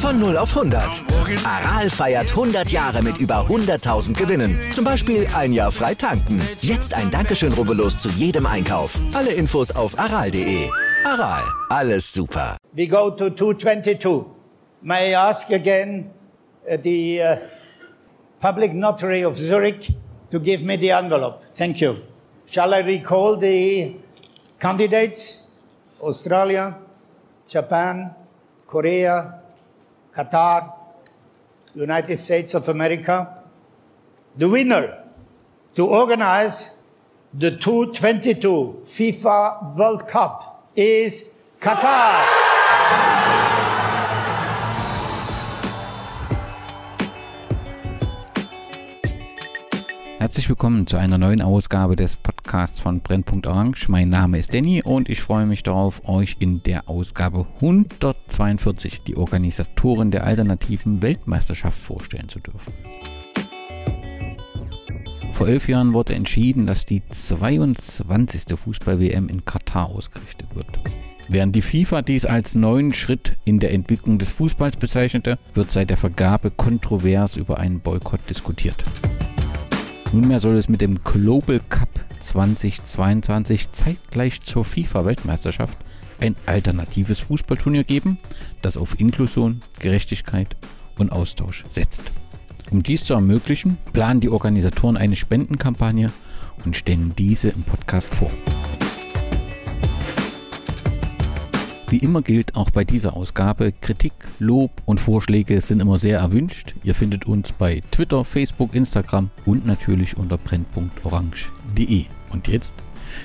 Von 0 auf 100. Aral feiert 100 Jahre mit über 100.000 Gewinnen. Zum Beispiel ein Jahr frei tanken. Jetzt ein Dankeschön, rubbellos zu jedem Einkauf. Alle Infos auf aral.de. Aral, alles super. We go to 222. May I ask again uh, the uh, public notary of Zurich to give me the envelope? Thank you. Shall I recall the candidates? Australia, Japan, Korea, Qatar, United States of America. The winner to organize the 222 FIFA World Cup is Qatar. Herzlich willkommen zu einer neuen Ausgabe des Podcasts von Brennpunkt Orange. Mein Name ist Danny und ich freue mich darauf, euch in der Ausgabe 142 die Organisatoren der alternativen Weltmeisterschaft vorstellen zu dürfen. Vor elf Jahren wurde entschieden, dass die 22. Fußball-WM in Katar ausgerichtet wird. Während die FIFA dies als neuen Schritt in der Entwicklung des Fußballs bezeichnete, wird seit der Vergabe kontrovers über einen Boykott diskutiert. Nunmehr soll es mit dem Global Cup 2022 zeitgleich zur FIFA-Weltmeisterschaft ein alternatives Fußballturnier geben, das auf Inklusion, Gerechtigkeit und Austausch setzt. Um dies zu ermöglichen, planen die Organisatoren eine Spendenkampagne und stellen diese im Podcast vor. Wie immer gilt auch bei dieser Ausgabe, Kritik, Lob und Vorschläge sind immer sehr erwünscht. Ihr findet uns bei Twitter, Facebook, Instagram und natürlich unter brennpunktorange.de. Und jetzt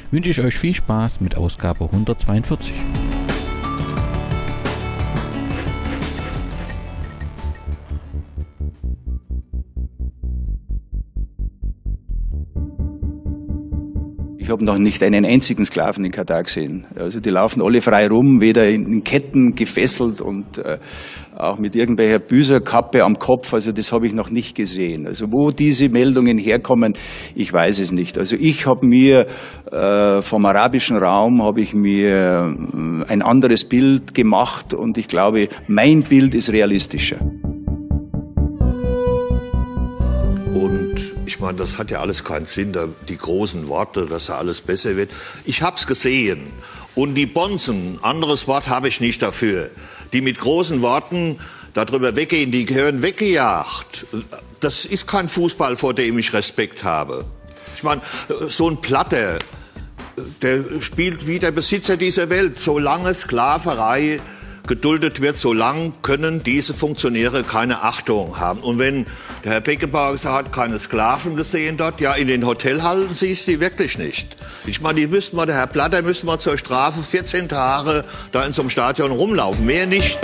wünsche ich euch viel Spaß mit Ausgabe 142. Ich habe noch nicht einen einzigen Sklaven in Katar gesehen. Also die laufen alle frei rum, weder in Ketten gefesselt und äh, auch mit irgendwelcher Büserkappe am Kopf. Also das habe ich noch nicht gesehen. Also wo diese Meldungen herkommen, ich weiß es nicht. Also ich habe mir äh, vom arabischen Raum habe ich mir äh, ein anderes Bild gemacht und ich glaube, mein Bild ist realistischer. Ich meine, das hat ja alles keinen Sinn, die großen Worte, dass da alles besser wird. Ich hab's gesehen. Und die Bonzen, anderes Wort habe ich nicht dafür, die mit großen Worten darüber weggehen, die gehören weggejagt. Das ist kein Fußball, vor dem ich Respekt habe. Ich meine, so ein Platter, der spielt wie der Besitzer dieser Welt. Solange Sklaverei geduldet wird, solange können diese Funktionäre keine Achtung haben. Und wenn der Herr Beckenbauer hat keine Sklaven gesehen dort. Ja, in den Hotelhallen siehst du die wirklich nicht. Ich meine, die müssten mal, der Herr Platter müsste mal zur Strafe 14 Tage da in so einem Stadion rumlaufen. Mehr nicht.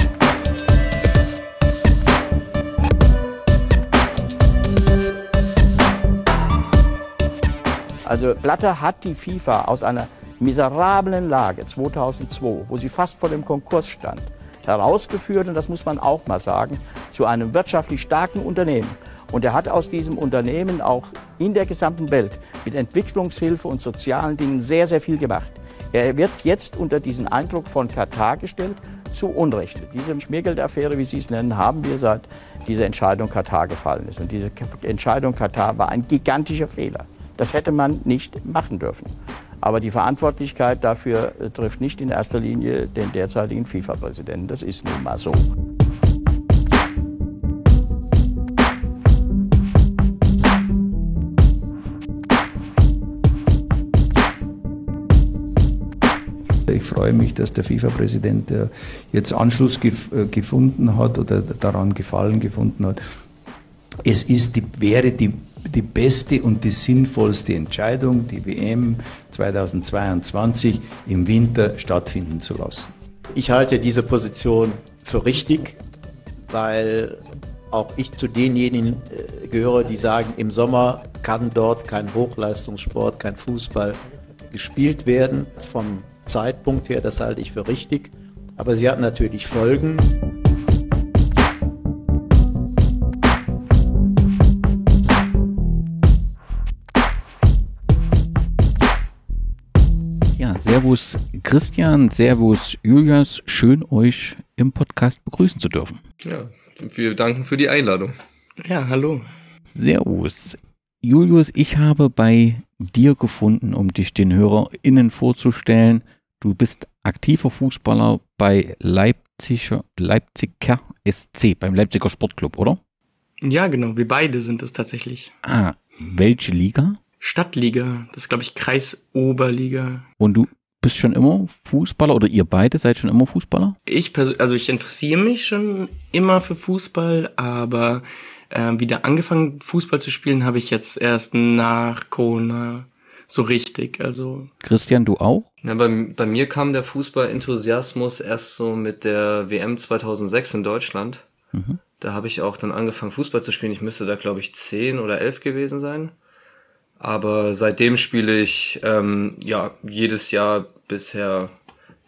Also Blatter hat die FIFA aus einer miserablen Lage 2002, wo sie fast vor dem Konkurs stand, herausgeführt, und das muss man auch mal sagen, zu einem wirtschaftlich starken Unternehmen. Und er hat aus diesem Unternehmen auch in der gesamten Welt mit Entwicklungshilfe und sozialen Dingen sehr, sehr viel gemacht. Er wird jetzt unter diesen Eindruck von Katar gestellt, zu Unrecht. Diese Schmiergeldaffäre, wie Sie es nennen, haben wir seit dieser Entscheidung Katar gefallen ist. Und diese Entscheidung Katar war ein gigantischer Fehler. Das hätte man nicht machen dürfen. Aber die Verantwortlichkeit dafür trifft nicht in erster Linie den derzeitigen FIFA-Präsidenten. Das ist nun mal so. Freue mich, dass der FIFA-Präsident jetzt Anschluss gef äh, gefunden hat oder daran Gefallen gefunden hat. Es ist die, wäre die, die beste und die sinnvollste Entscheidung, die WM 2022 im Winter stattfinden zu lassen. Ich halte diese Position für richtig, weil auch ich zu denjenigen äh, gehöre, die sagen, im Sommer kann dort kein Hochleistungssport, kein Fußball gespielt werden. Vom Zeitpunkt her, das halte ich für richtig. Aber sie hat natürlich Folgen. Ja, Servus Christian, Servus Julius, schön euch im Podcast begrüßen zu dürfen. Ja, wir danken für die Einladung. Ja, hallo. Servus. Julius, ich habe bei dir gefunden, um dich den HörerInnen vorzustellen. Du bist aktiver Fußballer bei Leipziger, Leipziger SC, beim Leipziger Sportclub, oder? Ja, genau. Wir beide sind es tatsächlich. Ah, welche Liga? Stadtliga. Das ist, glaube ich, Kreisoberliga. Und du bist schon immer Fußballer oder ihr beide seid schon immer Fußballer? Ich also ich interessiere mich schon immer für Fußball, aber äh, wieder angefangen Fußball zu spielen habe ich jetzt erst nach Corona so richtig. Also Christian, du auch? Ja, bei, bei mir kam der Fußball-Enthusiasmus erst so mit der WM 2006 in Deutschland. Mhm. Da habe ich auch dann angefangen Fußball zu spielen. Ich müsste da glaube ich zehn oder elf gewesen sein. Aber seitdem spiele ich ähm, ja jedes Jahr bisher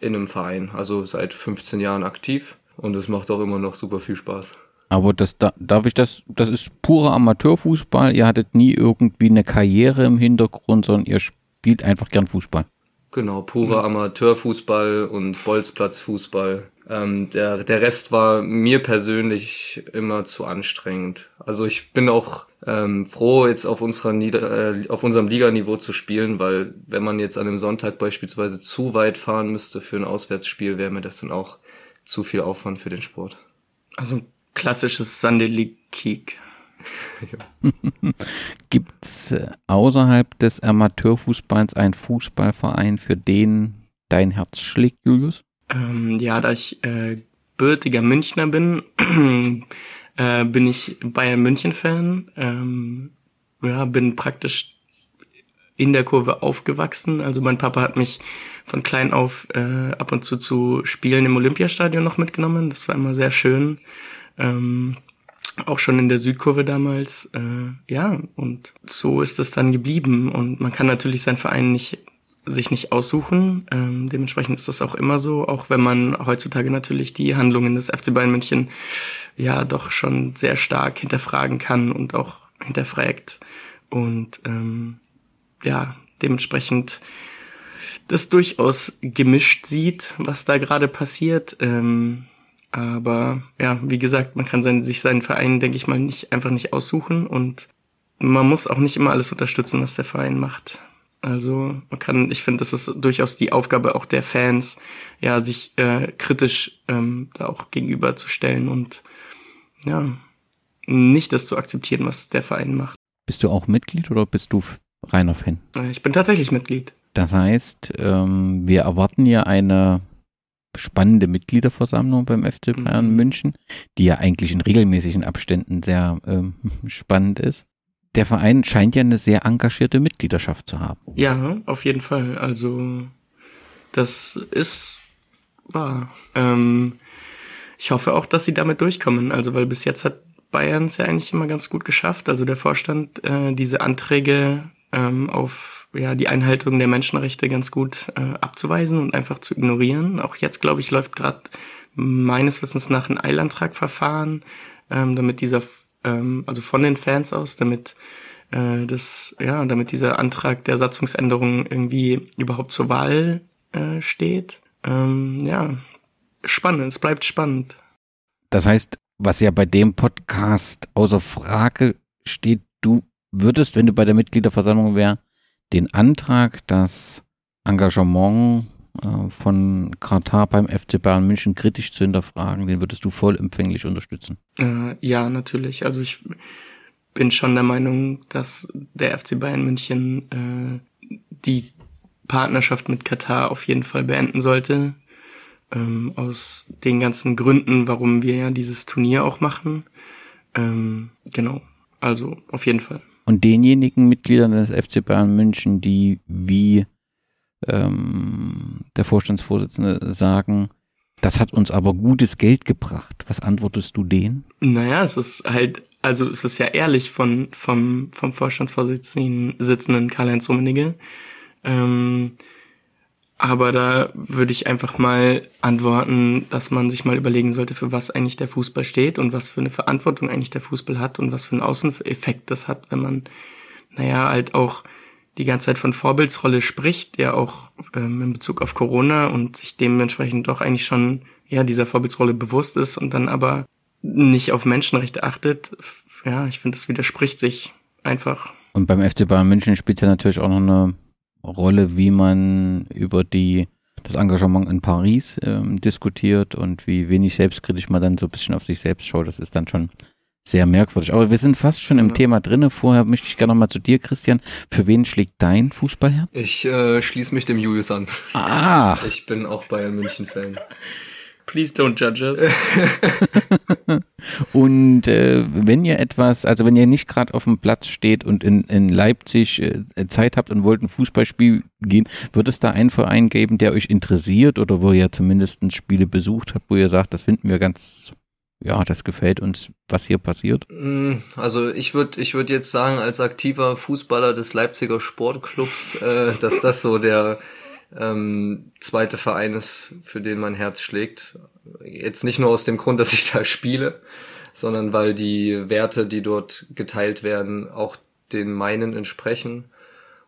in einem Verein, also seit 15 Jahren aktiv und es macht auch immer noch super viel Spaß. Aber das darf ich das, das ist purer Amateurfußball. Ihr hattet nie irgendwie eine Karriere im Hintergrund, sondern ihr spielt einfach gern Fußball. Genau, purer Amateurfußball und Bolzplatzfußball. Ähm, der, der Rest war mir persönlich immer zu anstrengend. Also ich bin auch ähm, froh, jetzt auf, unserer Nieder äh, auf unserem Liganiveau zu spielen, weil wenn man jetzt an einem Sonntag beispielsweise zu weit fahren müsste für ein Auswärtsspiel, wäre mir das dann auch zu viel Aufwand für den Sport. Also klassisches Sunday League Kick. Gibt's äh, außerhalb des Amateurfußballs einen Fußballverein, für den dein Herz schlägt, Julius? Ähm, ja, da ich äh, gebürtiger Münchner bin, äh, bin ich Bayern München Fan. Ähm, ja, bin praktisch in der Kurve aufgewachsen. Also mein Papa hat mich von klein auf äh, ab und zu zu Spielen im Olympiastadion noch mitgenommen. Das war immer sehr schön. Ähm, auch schon in der Südkurve damals. Äh, ja, und so ist es dann geblieben. Und man kann natürlich seinen Verein nicht sich nicht aussuchen. Ähm, dementsprechend ist das auch immer so, auch wenn man heutzutage natürlich die Handlungen des FC Bayern München ja doch schon sehr stark hinterfragen kann und auch hinterfragt. Und ähm, ja, dementsprechend das durchaus gemischt sieht, was da gerade passiert. Ähm, aber ja, wie gesagt, man kann sein, sich seinen Verein, denke ich mal, nicht einfach nicht aussuchen und man muss auch nicht immer alles unterstützen, was der Verein macht. Also man kann, ich finde, das ist durchaus die Aufgabe auch der Fans, ja, sich äh, kritisch ähm, da auch gegenüberzustellen und ja, nicht das zu akzeptieren, was der Verein macht. Bist du auch Mitglied oder bist du reiner Fan? Äh, ich bin tatsächlich Mitglied. Das heißt, ähm, wir erwarten ja eine spannende Mitgliederversammlung beim FC Bayern mhm. München, die ja eigentlich in regelmäßigen Abständen sehr ähm, spannend ist der Verein scheint ja eine sehr engagierte Mitgliedschaft zu haben. Ja, auf jeden Fall. Also das ist wahr. Ähm, ich hoffe auch, dass sie damit durchkommen. Also weil bis jetzt hat Bayern es ja eigentlich immer ganz gut geschafft. Also der Vorstand äh, diese Anträge ähm, auf ja die Einhaltung der Menschenrechte ganz gut äh, abzuweisen und einfach zu ignorieren. Auch jetzt glaube ich läuft gerade meines Wissens nach ein Eilantragverfahren, ähm, damit dieser ähm, also von den Fans aus, damit äh, das, ja, damit dieser Antrag der Satzungsänderung irgendwie überhaupt zur Wahl äh, steht. Ähm, ja, spannend, es bleibt spannend. Das heißt, was ja bei dem Podcast außer Frage steht, du würdest, wenn du bei der Mitgliederversammlung wär, den Antrag, das Engagement äh, von Katar beim FC Bayern München kritisch zu hinterfragen, den würdest du vollempfänglich unterstützen? Äh, ja, natürlich. Also ich bin schon der Meinung, dass der FC Bayern München äh, die Partnerschaft mit Katar auf jeden Fall beenden sollte. Ähm, aus den ganzen Gründen, warum wir ja dieses Turnier auch machen. Ähm, genau. Also auf jeden Fall. Und denjenigen Mitgliedern des FC Bayern München, die wie ähm, der Vorstandsvorsitzende sagen, Das hat uns aber gutes Geld gebracht. Was antwortest du denen? Naja, es ist halt, also es ist ja ehrlich von, vom, vom Vorstandsvorsitzenden sitzenden Karl-Heinz Rummenigge. Ähm, aber da würde ich einfach mal antworten, dass man sich mal überlegen sollte, für was eigentlich der Fußball steht und was für eine Verantwortung eigentlich der Fußball hat und was für einen Außeneffekt das hat, wenn man, naja, halt auch die ganze Zeit von Vorbildsrolle spricht, ja auch ähm, in Bezug auf Corona und sich dementsprechend doch eigentlich schon ja dieser Vorbildsrolle bewusst ist und dann aber nicht auf Menschenrechte achtet. Ja, ich finde, das widerspricht sich einfach. Und beim FC Bayern München spielt ja natürlich auch noch eine Rolle, wie man über die das Engagement in Paris ähm, diskutiert und wie wenig selbstkritisch man dann so ein bisschen auf sich selbst schaut. Das ist dann schon sehr merkwürdig. Aber wir sind fast schon im ja. Thema drinne. Vorher möchte ich gerne noch mal zu dir, Christian. Für wen schlägt dein Fußballherz? Ich äh, schließe mich dem Julius an. Ah. Ich bin auch Bayern München Fan. Please don't judge us. und äh, wenn ihr etwas, also wenn ihr nicht gerade auf dem Platz steht und in, in Leipzig äh, Zeit habt und wollt ein Fußballspiel gehen, wird es da einen Verein geben, der euch interessiert oder wo ihr zumindest Spiele besucht habt, wo ihr sagt, das finden wir ganz ja, das gefällt uns, was hier passiert? Mm, also ich würde ich würd jetzt sagen, als aktiver Fußballer des Leipziger Sportclubs, äh, dass das so der ähm, zweite Verein ist, für den mein Herz schlägt. Jetzt nicht nur aus dem Grund, dass ich da spiele, sondern weil die Werte, die dort geteilt werden, auch den meinen entsprechen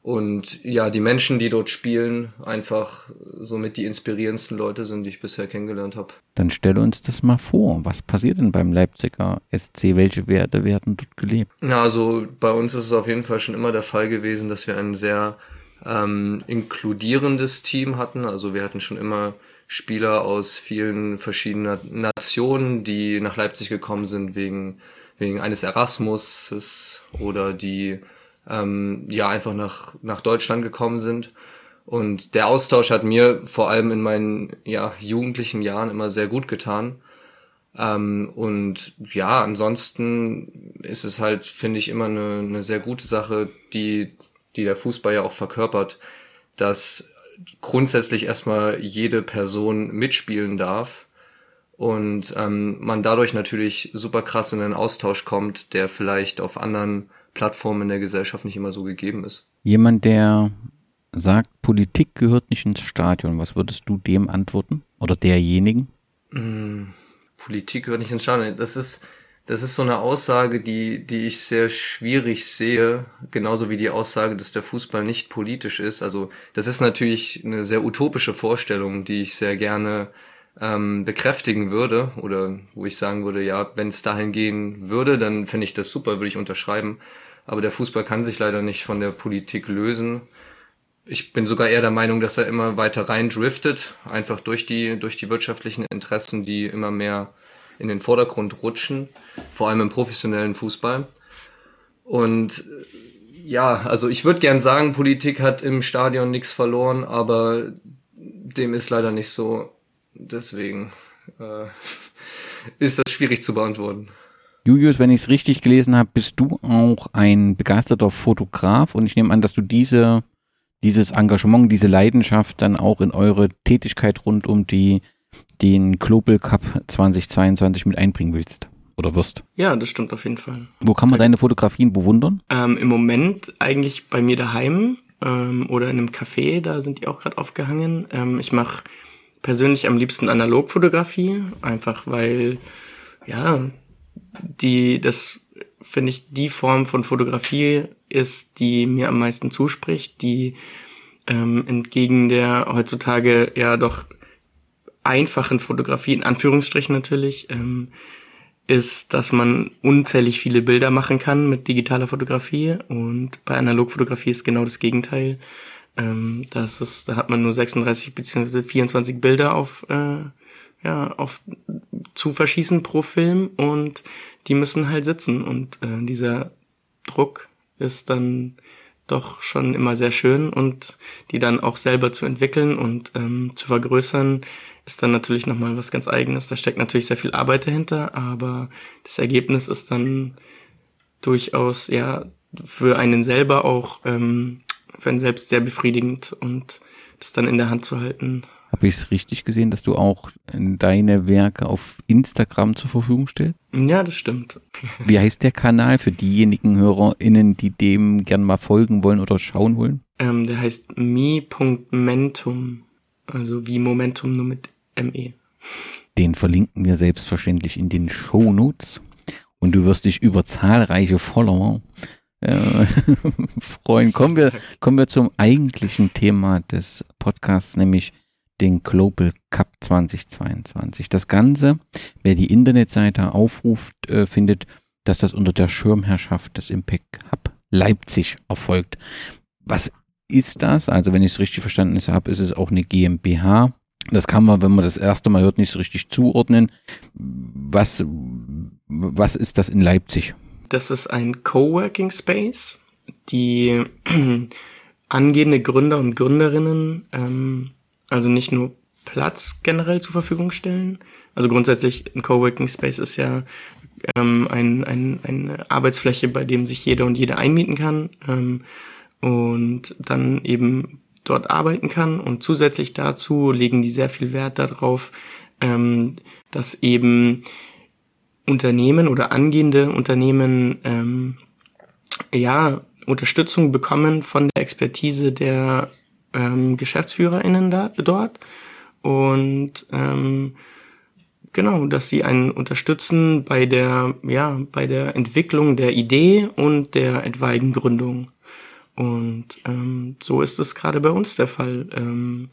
und ja, die Menschen, die dort spielen, einfach somit die inspirierendsten Leute sind, die ich bisher kennengelernt habe. Dann stelle uns das mal vor. Was passiert denn beim Leipziger SC? Welche Werte werden dort gelebt? Ja, also bei uns ist es auf jeden Fall schon immer der Fall gewesen, dass wir ein sehr ähm, inkludierendes Team hatten. Also wir hatten schon immer Spieler aus vielen verschiedenen Nationen, die nach Leipzig gekommen sind wegen, wegen eines Erasmus oder die ähm, ja einfach nach, nach Deutschland gekommen sind. Und der Austausch hat mir vor allem in meinen ja, jugendlichen Jahren immer sehr gut getan. Ähm, und ja, ansonsten ist es halt, finde ich, immer eine, eine sehr gute Sache, die, die der Fußball ja auch verkörpert, dass grundsätzlich erstmal jede Person mitspielen darf und ähm, man dadurch natürlich super krass in einen Austausch kommt, der vielleicht auf anderen Plattform in der Gesellschaft nicht immer so gegeben ist. Jemand, der sagt, Politik gehört nicht ins Stadion, was würdest du dem antworten? Oder derjenigen? Mm, Politik gehört nicht ins Stadion. Das ist, das ist so eine Aussage, die, die ich sehr schwierig sehe, genauso wie die Aussage, dass der Fußball nicht politisch ist. Also das ist natürlich eine sehr utopische Vorstellung, die ich sehr gerne ähm, bekräftigen würde oder wo ich sagen würde, ja, wenn es dahin gehen würde, dann fände ich das super, würde ich unterschreiben. Aber der Fußball kann sich leider nicht von der Politik lösen. Ich bin sogar eher der Meinung, dass er immer weiter rein driftet, einfach durch die, durch die wirtschaftlichen Interessen, die immer mehr in den Vordergrund rutschen, vor allem im professionellen Fußball. Und ja, also ich würde gern sagen, Politik hat im Stadion nichts verloren, aber dem ist leider nicht so. Deswegen äh, ist das schwierig zu beantworten. Julius, wenn ich es richtig gelesen habe, bist du auch ein begeisterter Fotograf und ich nehme an, dass du diese, dieses Engagement, diese Leidenschaft dann auch in eure Tätigkeit rund um die, den Global Cup 2022 mit einbringen willst oder wirst. Ja, das stimmt auf jeden Fall. Wo kann man deine Fotografien bewundern? Ähm, Im Moment eigentlich bei mir daheim ähm, oder in einem Café, da sind die auch gerade aufgehangen. Ähm, ich mache persönlich am liebsten Analogfotografie, einfach weil ja die, das finde ich, die Form von Fotografie ist, die mir am meisten zuspricht, die ähm, entgegen der heutzutage ja doch einfachen Fotografie, in Anführungsstrichen natürlich, ähm, ist, dass man unzählig viele Bilder machen kann mit digitaler Fotografie und bei Analogfotografie ist genau das Gegenteil. Ähm, das ist, da hat man nur 36 bzw. 24 Bilder auf äh, ja, auf zu verschießen pro Film und die müssen halt sitzen und äh, dieser Druck ist dann doch schon immer sehr schön und die dann auch selber zu entwickeln und ähm, zu vergrößern ist dann natürlich nochmal was ganz eigenes. Da steckt natürlich sehr viel Arbeit dahinter, aber das Ergebnis ist dann durchaus ja für einen selber auch ähm, für einen selbst sehr befriedigend und das dann in der Hand zu halten Habe ich es richtig gesehen, dass du auch deine Werke auf Instagram zur Verfügung stellst? Ja, das stimmt. Wie heißt der Kanal für diejenigen HörerInnen, die dem gern mal folgen wollen oder schauen wollen? Ähm, der heißt mi.mentum. Also wie Momentum nur mit ME. Den verlinken wir selbstverständlich in den Show Notes. Und du wirst dich über zahlreiche Follower äh, freuen. Kommen wir, kommen wir zum eigentlichen Thema des Podcasts, nämlich den Global Cup 2022. Das Ganze, wer die Internetseite aufruft, äh, findet, dass das unter der Schirmherrschaft des Impact Hub Leipzig erfolgt. Was ist das? Also, wenn ich es richtig verstanden habe, ist es auch eine GmbH. Das kann man, wenn man das erste Mal hört, nicht so richtig zuordnen. Was, was ist das in Leipzig? Das ist ein Coworking Space, die angehende Gründer und Gründerinnen ähm, also nicht nur Platz generell zur Verfügung stellen. Also grundsätzlich ein Coworking Space ist ja ähm, ein, ein, eine Arbeitsfläche, bei dem sich jeder und jede einmieten kann ähm, und dann eben dort arbeiten kann. Und zusätzlich dazu legen die sehr viel Wert darauf, ähm, dass eben Unternehmen oder angehende Unternehmen ähm, ja Unterstützung bekommen von der Expertise der ähm, GeschäftsführerInnen da, dort und ähm, genau, dass sie einen unterstützen bei der ja bei der Entwicklung der Idee und der etwaigen Gründung und ähm, so ist es gerade bei uns der Fall. Ähm,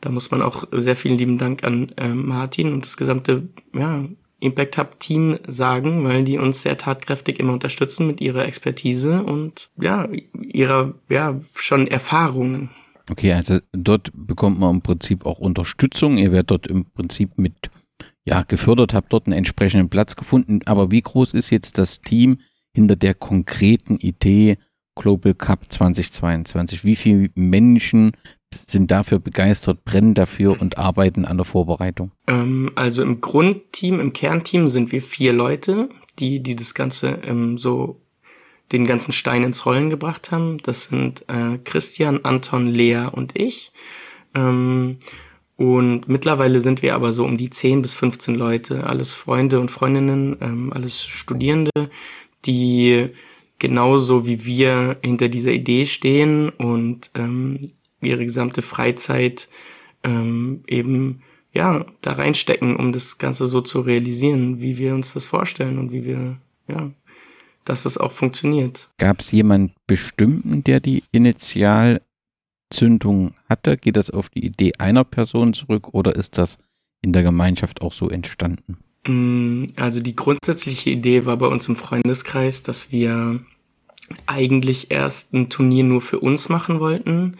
da muss man auch sehr vielen lieben Dank an ähm, Martin und das gesamte ja, Impact Hub Team sagen, weil die uns sehr tatkräftig immer unterstützen mit ihrer Expertise und ja, ihrer ja schon Erfahrungen. Okay, also dort bekommt man im Prinzip auch Unterstützung. Ihr werdet dort im Prinzip mit ja gefördert, habt dort einen entsprechenden Platz gefunden. Aber wie groß ist jetzt das Team hinter der konkreten Idee Global Cup 2022? Wie viele Menschen sind dafür begeistert, brennen dafür und arbeiten an der Vorbereitung? Ähm, also im Grundteam, im Kernteam sind wir vier Leute, die, die das Ganze ähm, so den ganzen Stein ins Rollen gebracht haben. Das sind äh, Christian, Anton, Lea und ich. Ähm, und mittlerweile sind wir aber so um die 10 bis 15 Leute, alles Freunde und Freundinnen, ähm, alles Studierende, die genauso wie wir hinter dieser Idee stehen und ähm, ihre gesamte Freizeit ähm, eben ja da reinstecken, um das Ganze so zu realisieren, wie wir uns das vorstellen und wie wir ja dass es auch funktioniert. Gab es jemanden bestimmten, der die Initialzündung hatte? Geht das auf die Idee einer Person zurück oder ist das in der Gemeinschaft auch so entstanden? Mm, also die grundsätzliche Idee war bei uns im Freundeskreis, dass wir eigentlich erst ein Turnier nur für uns machen wollten,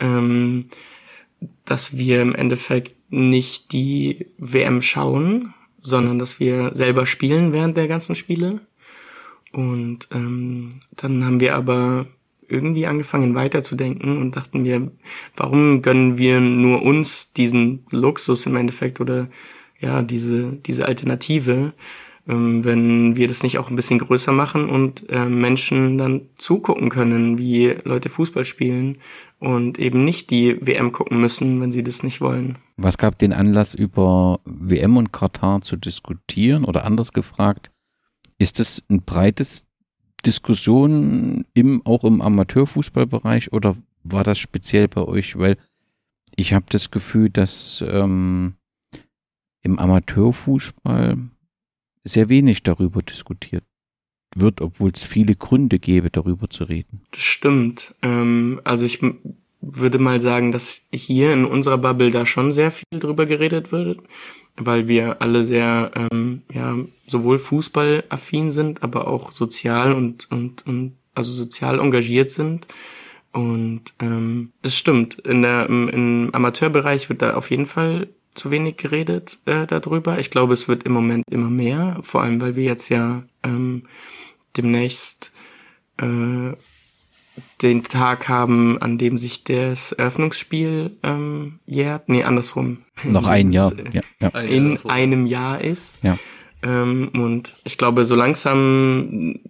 ähm, dass wir im Endeffekt nicht die WM schauen, sondern dass wir selber spielen während der ganzen Spiele. Und ähm, dann haben wir aber irgendwie angefangen weiterzudenken und dachten wir, warum gönnen wir nur uns diesen Luxus im Endeffekt oder ja, diese, diese Alternative, ähm, wenn wir das nicht auch ein bisschen größer machen und äh, Menschen dann zugucken können, wie Leute Fußball spielen und eben nicht die WM gucken müssen, wenn sie das nicht wollen. Was gab den Anlass, über WM und Katar zu diskutieren oder anders gefragt? Ist es ein breites Diskussion im, auch im Amateurfußballbereich oder war das speziell bei euch? Weil ich habe das Gefühl, dass ähm, im Amateurfußball sehr wenig darüber diskutiert wird, obwohl es viele Gründe gäbe, darüber zu reden. Das stimmt. Ähm, also ich würde mal sagen, dass hier in unserer Bubble da schon sehr viel drüber geredet wird weil wir alle sehr, ähm, ja, sowohl fußballaffin sind, aber auch sozial und, und, und also sozial engagiert sind. Und ähm, das stimmt. In der, im, Im Amateurbereich wird da auf jeden Fall zu wenig geredet äh, darüber. Ich glaube, es wird im Moment immer mehr, vor allem weil wir jetzt ja ähm, demnächst äh, den Tag haben, an dem sich das Eröffnungsspiel ähm, jährt. Nee, andersrum. Noch ein Jahr. Ja, ja. In einem Jahr ist. Ja. Ähm, und ich glaube, so langsam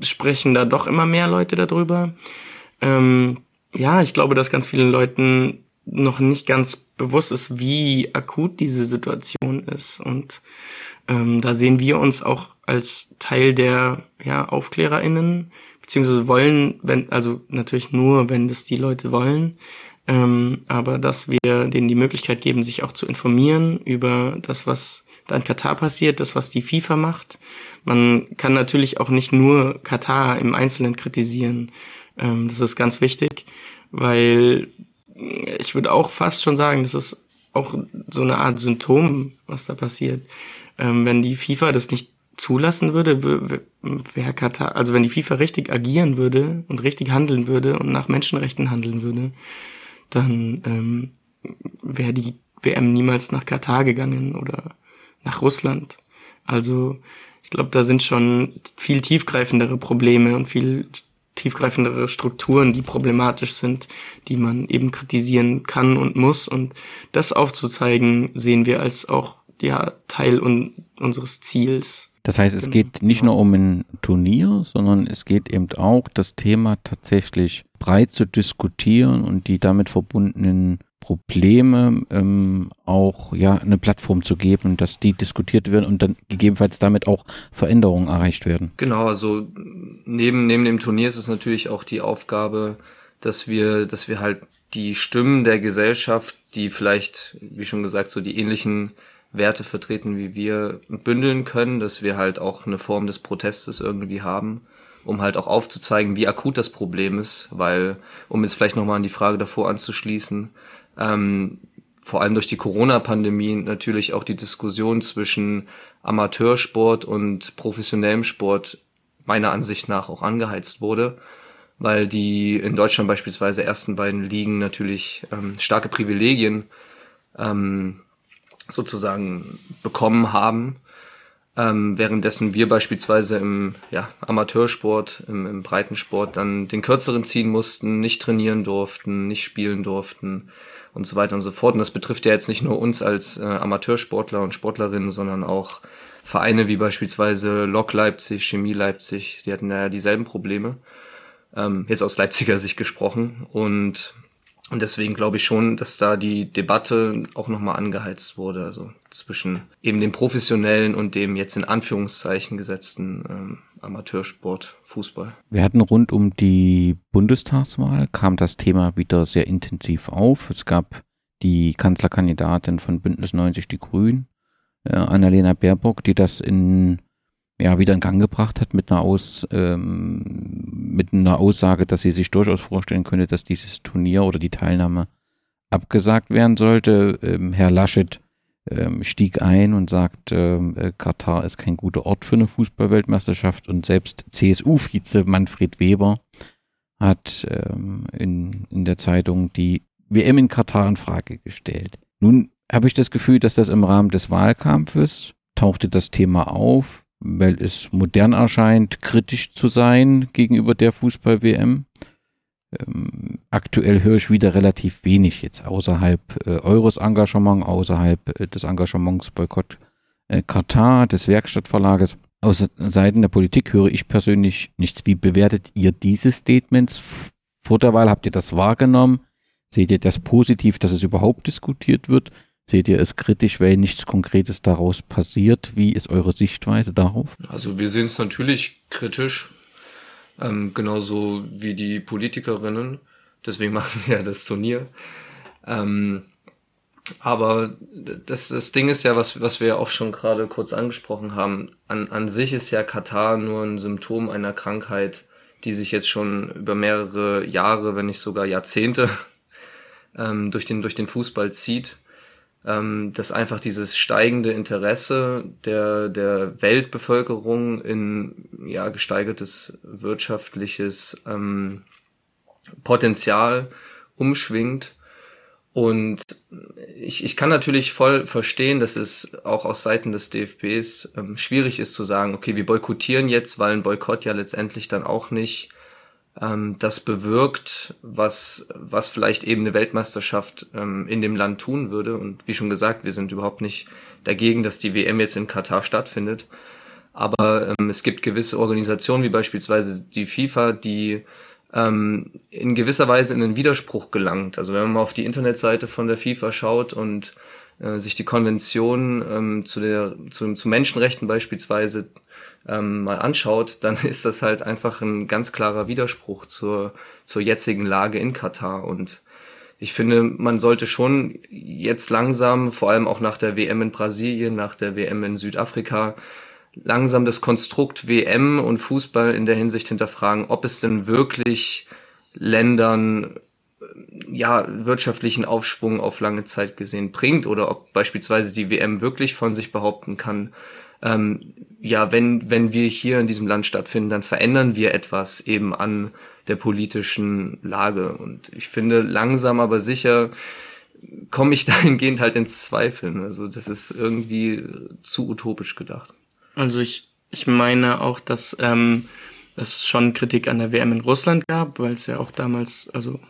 sprechen da doch immer mehr Leute darüber. Ähm, ja, ich glaube, dass ganz vielen Leuten noch nicht ganz bewusst ist, wie akut diese Situation ist. Und ähm, da sehen wir uns auch als Teil der ja, AufklärerInnen, beziehungsweise wollen, wenn, also natürlich nur, wenn das die Leute wollen, ähm, aber dass wir denen die Möglichkeit geben, sich auch zu informieren über das, was da in Katar passiert, das, was die FIFA macht. Man kann natürlich auch nicht nur Katar im Einzelnen kritisieren. Ähm, das ist ganz wichtig, weil ich würde auch fast schon sagen, das ist auch so eine Art Symptom, was da passiert. Ähm, wenn die FIFA das nicht zulassen würde, wäre Katar, also wenn die FIFA richtig agieren würde und richtig handeln würde und nach Menschenrechten handeln würde, dann ähm, wäre die WM niemals nach Katar gegangen oder nach Russland. Also ich glaube, da sind schon viel tiefgreifendere Probleme und viel tiefgreifendere Strukturen, die problematisch sind, die man eben kritisieren kann und muss. Und das aufzuzeigen, sehen wir als auch ja Teil un unseres Ziels. Das heißt, es geht nicht nur um ein Turnier, sondern es geht eben auch, das Thema tatsächlich breit zu diskutieren und die damit verbundenen Probleme ähm, auch ja eine Plattform zu geben, dass die diskutiert werden und dann gegebenenfalls damit auch Veränderungen erreicht werden. Genau, also neben neben dem Turnier ist es natürlich auch die Aufgabe, dass wir dass wir halt die Stimmen der Gesellschaft, die vielleicht wie schon gesagt so die ähnlichen Werte vertreten wie wir bündeln können, dass wir halt auch eine Form des Protestes irgendwie haben um halt auch aufzuzeigen, wie akut das Problem ist, weil, um jetzt vielleicht nochmal an die Frage davor anzuschließen, ähm, vor allem durch die Corona-Pandemie natürlich auch die Diskussion zwischen Amateursport und professionellem Sport meiner Ansicht nach auch angeheizt wurde, weil die in Deutschland beispielsweise ersten beiden Ligen natürlich ähm, starke Privilegien ähm, sozusagen bekommen haben, ähm, währenddessen wir beispielsweise im ja, Amateursport, im, im Breitensport dann den kürzeren ziehen mussten, nicht trainieren durften, nicht spielen durften und so weiter und so fort. Und das betrifft ja jetzt nicht nur uns als äh, Amateursportler und Sportlerinnen, sondern auch Vereine wie beispielsweise Lok Leipzig, Chemie Leipzig, die hatten ja dieselben Probleme. Ähm, jetzt aus Leipziger Sicht gesprochen. Und, und deswegen glaube ich schon, dass da die Debatte auch nochmal angeheizt wurde. Also zwischen eben dem professionellen und dem jetzt in Anführungszeichen gesetzten ähm, Amateursport, Fußball. Wir hatten rund um die Bundestagswahl, kam das Thema wieder sehr intensiv auf. Es gab die Kanzlerkandidatin von Bündnis 90 Die Grünen, äh, Annalena Baerbock, die das in ja, wieder in Gang gebracht hat mit einer, Aus, ähm, mit einer Aussage, dass sie sich durchaus vorstellen könnte, dass dieses Turnier oder die Teilnahme abgesagt werden sollte. Ähm, Herr Laschet ähm, stieg ein und sagte, äh, Katar ist kein guter Ort für eine Fußballweltmeisterschaft und selbst CSU-Vize Manfred Weber hat ähm, in, in der Zeitung die WM in Katar in Frage gestellt. Nun habe ich das Gefühl, dass das im Rahmen des Wahlkampfes tauchte das Thema auf, weil es modern erscheint, kritisch zu sein gegenüber der Fußball-WM. Ähm, aktuell höre ich wieder relativ wenig jetzt außerhalb äh, eures Engagement, außerhalb äh, des Engagements Boykott äh, Katar, des Werkstattverlages. Aus Seiten der Politik höre ich persönlich nichts. Wie bewertet ihr diese Statements vor der Wahl? Habt ihr das wahrgenommen? Seht ihr das positiv, dass es überhaupt diskutiert wird? Seht ihr es kritisch, weil nichts Konkretes daraus passiert? Wie ist eure Sichtweise darauf? Also wir sehen es natürlich kritisch, ähm, genauso wie die Politikerinnen. Deswegen machen wir ja das Turnier. Ähm, aber das, das Ding ist ja, was, was wir ja auch schon gerade kurz angesprochen haben, an, an sich ist ja Katar nur ein Symptom einer Krankheit, die sich jetzt schon über mehrere Jahre, wenn nicht sogar Jahrzehnte ähm, durch, den, durch den Fußball zieht ähm, dass einfach dieses steigende Interesse der, der Weltbevölkerung in ja, gesteigertes wirtschaftliches ähm, Potenzial umschwingt. Und ich, ich kann natürlich voll verstehen, dass es auch aus Seiten des DFBs ähm, schwierig ist zu sagen, okay, wir boykottieren jetzt, weil ein Boykott ja letztendlich dann auch nicht ähm, das bewirkt, was, was vielleicht eben eine Weltmeisterschaft ähm, in dem Land tun würde. Und wie schon gesagt, wir sind überhaupt nicht dagegen, dass die WM jetzt in Katar stattfindet. Aber ähm, es gibt gewisse Organisationen, wie beispielsweise die FIFA, die ähm, in gewisser Weise in den Widerspruch gelangt. Also wenn man mal auf die Internetseite von der FIFA schaut und äh, sich die Konvention ähm, zu der zu, zu Menschenrechten beispielsweise ähm, mal anschaut, dann ist das halt einfach ein ganz klarer Widerspruch zur zur jetzigen Lage in Katar. Und ich finde, man sollte schon jetzt langsam, vor allem auch nach der WM in Brasilien, nach der WM in Südafrika, langsam das Konstrukt WM und Fußball in der Hinsicht hinterfragen, ob es denn wirklich Ländern ja wirtschaftlichen Aufschwung auf lange Zeit gesehen bringt oder ob beispielsweise die WM wirklich von sich behaupten kann, ähm, ja, wenn, wenn wir hier in diesem Land stattfinden, dann verändern wir etwas eben an der politischen Lage. Und ich finde, langsam aber sicher komme ich dahingehend halt ins Zweifeln. Also das ist irgendwie zu utopisch gedacht. Also ich, ich meine auch, dass ähm, es schon Kritik an der WM in Russland gab, weil es ja auch damals, also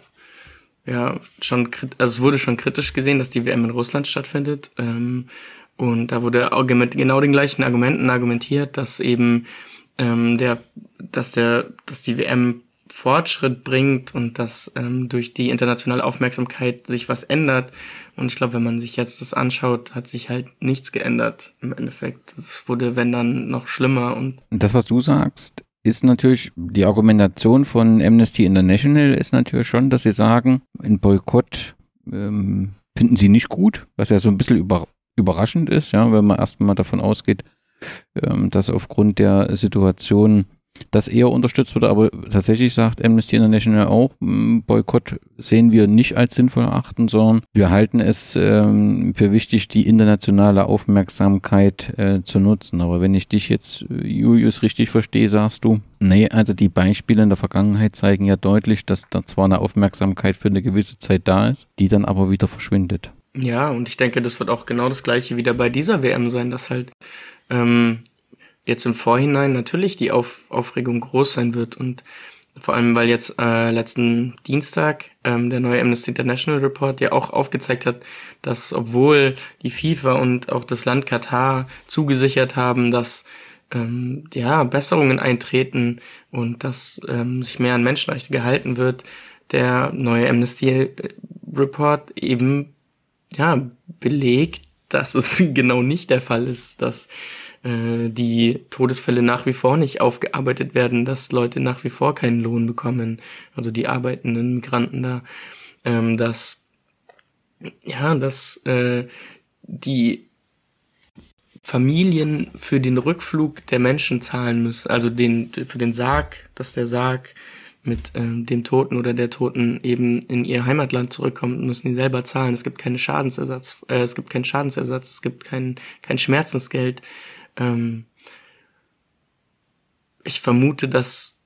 ja, schon, also es wurde schon kritisch gesehen, dass die WM in Russland stattfindet. Ähm, und da wurde mit genau den gleichen Argumenten argumentiert, dass eben ähm, der, dass der, dass die WM Fortschritt bringt und dass ähm, durch die internationale Aufmerksamkeit sich was ändert. Und ich glaube, wenn man sich jetzt das anschaut, hat sich halt nichts geändert. Im Endeffekt wurde, wenn dann, noch schlimmer. Und das, was du sagst, ist natürlich die Argumentation von Amnesty International ist natürlich schon, dass sie sagen, ein Boykott ähm, finden sie nicht gut, was ja so ein bisschen über, überraschend ist, ja, wenn man erstmal davon ausgeht, ähm, dass aufgrund der Situation das eher unterstützt wird, aber tatsächlich sagt Amnesty International auch, Boykott sehen wir nicht als sinnvoll erachten, sondern wir halten es ähm, für wichtig, die internationale Aufmerksamkeit äh, zu nutzen. Aber wenn ich dich jetzt, Julius, richtig verstehe, sagst du, nee, also die Beispiele in der Vergangenheit zeigen ja deutlich, dass da zwar eine Aufmerksamkeit für eine gewisse Zeit da ist, die dann aber wieder verschwindet. Ja, und ich denke, das wird auch genau das gleiche wieder bei dieser WM sein, dass halt ähm, jetzt im Vorhinein natürlich die Auf Aufregung groß sein wird und vor allem, weil jetzt äh, letzten Dienstag ähm, der neue Amnesty International Report ja auch aufgezeigt hat, dass obwohl die FIFA und auch das Land Katar zugesichert haben, dass ähm, ja Besserungen eintreten und dass ähm, sich mehr an Menschenrechte gehalten wird, der neue Amnesty Report eben ja belegt, dass es genau nicht der Fall ist, dass äh, die Todesfälle nach wie vor nicht aufgearbeitet werden, dass Leute nach wie vor keinen Lohn bekommen, also die arbeitenden Migranten da, ähm, dass ja, dass äh, die Familien für den Rückflug der Menschen zahlen müssen, also den für den Sarg, dass der Sarg mit ähm, dem Toten oder der Toten eben in ihr Heimatland zurückkommt, müssen die selber zahlen. Es gibt keine Schadensersatz, äh, es gibt keinen Schadensersatz, es gibt kein kein Schmerzensgeld. Ähm, ich vermute, dass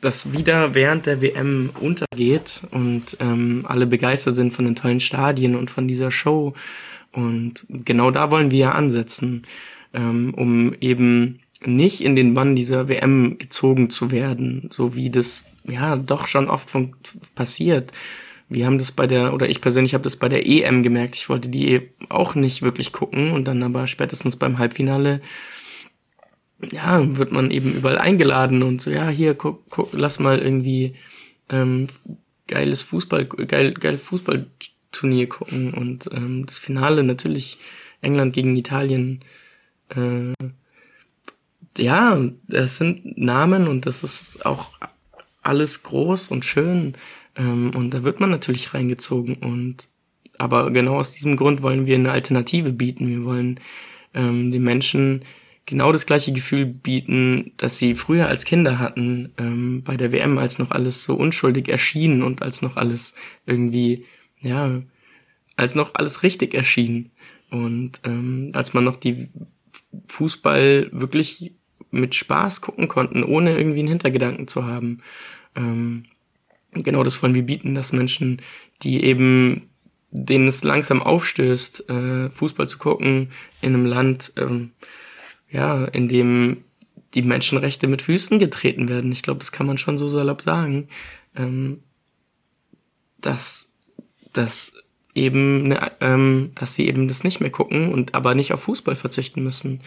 das wieder während der WM untergeht und ähm, alle begeistert sind von den tollen Stadien und von dieser Show. Und genau da wollen wir ja ansetzen, ähm, um eben nicht in den Bann dieser WM gezogen zu werden, so wie das ja doch schon oft passiert. Wir haben das bei der, oder ich persönlich habe das bei der EM gemerkt. Ich wollte die auch nicht wirklich gucken und dann aber spätestens beim Halbfinale, ja, wird man eben überall eingeladen und so, ja, hier, guck, guck, lass mal irgendwie ähm, geiles Fußball, geil, geil Fußballturnier gucken und ähm, das Finale natürlich England gegen Italien. Äh, ja, das sind Namen und das ist auch alles groß und schön. Ähm, und da wird man natürlich reingezogen und aber genau aus diesem Grund wollen wir eine Alternative bieten. Wir wollen ähm, den Menschen genau das gleiche Gefühl bieten, das sie früher als Kinder hatten ähm, bei der WM, als noch alles so unschuldig erschien und als noch alles irgendwie, ja, als noch alles richtig erschien. Und ähm, als man noch die Fußball wirklich mit Spaß gucken konnten, ohne irgendwie einen Hintergedanken zu haben. Ähm, genau das wollen wir bieten, dass Menschen, die eben denen es langsam aufstößt, äh, Fußball zu gucken in einem Land, ähm, ja, in dem die Menschenrechte mit Füßen getreten werden. Ich glaube, das kann man schon so salopp sagen, ähm, dass, dass eben, ne, ähm, dass sie eben das nicht mehr gucken und aber nicht auf Fußball verzichten müssen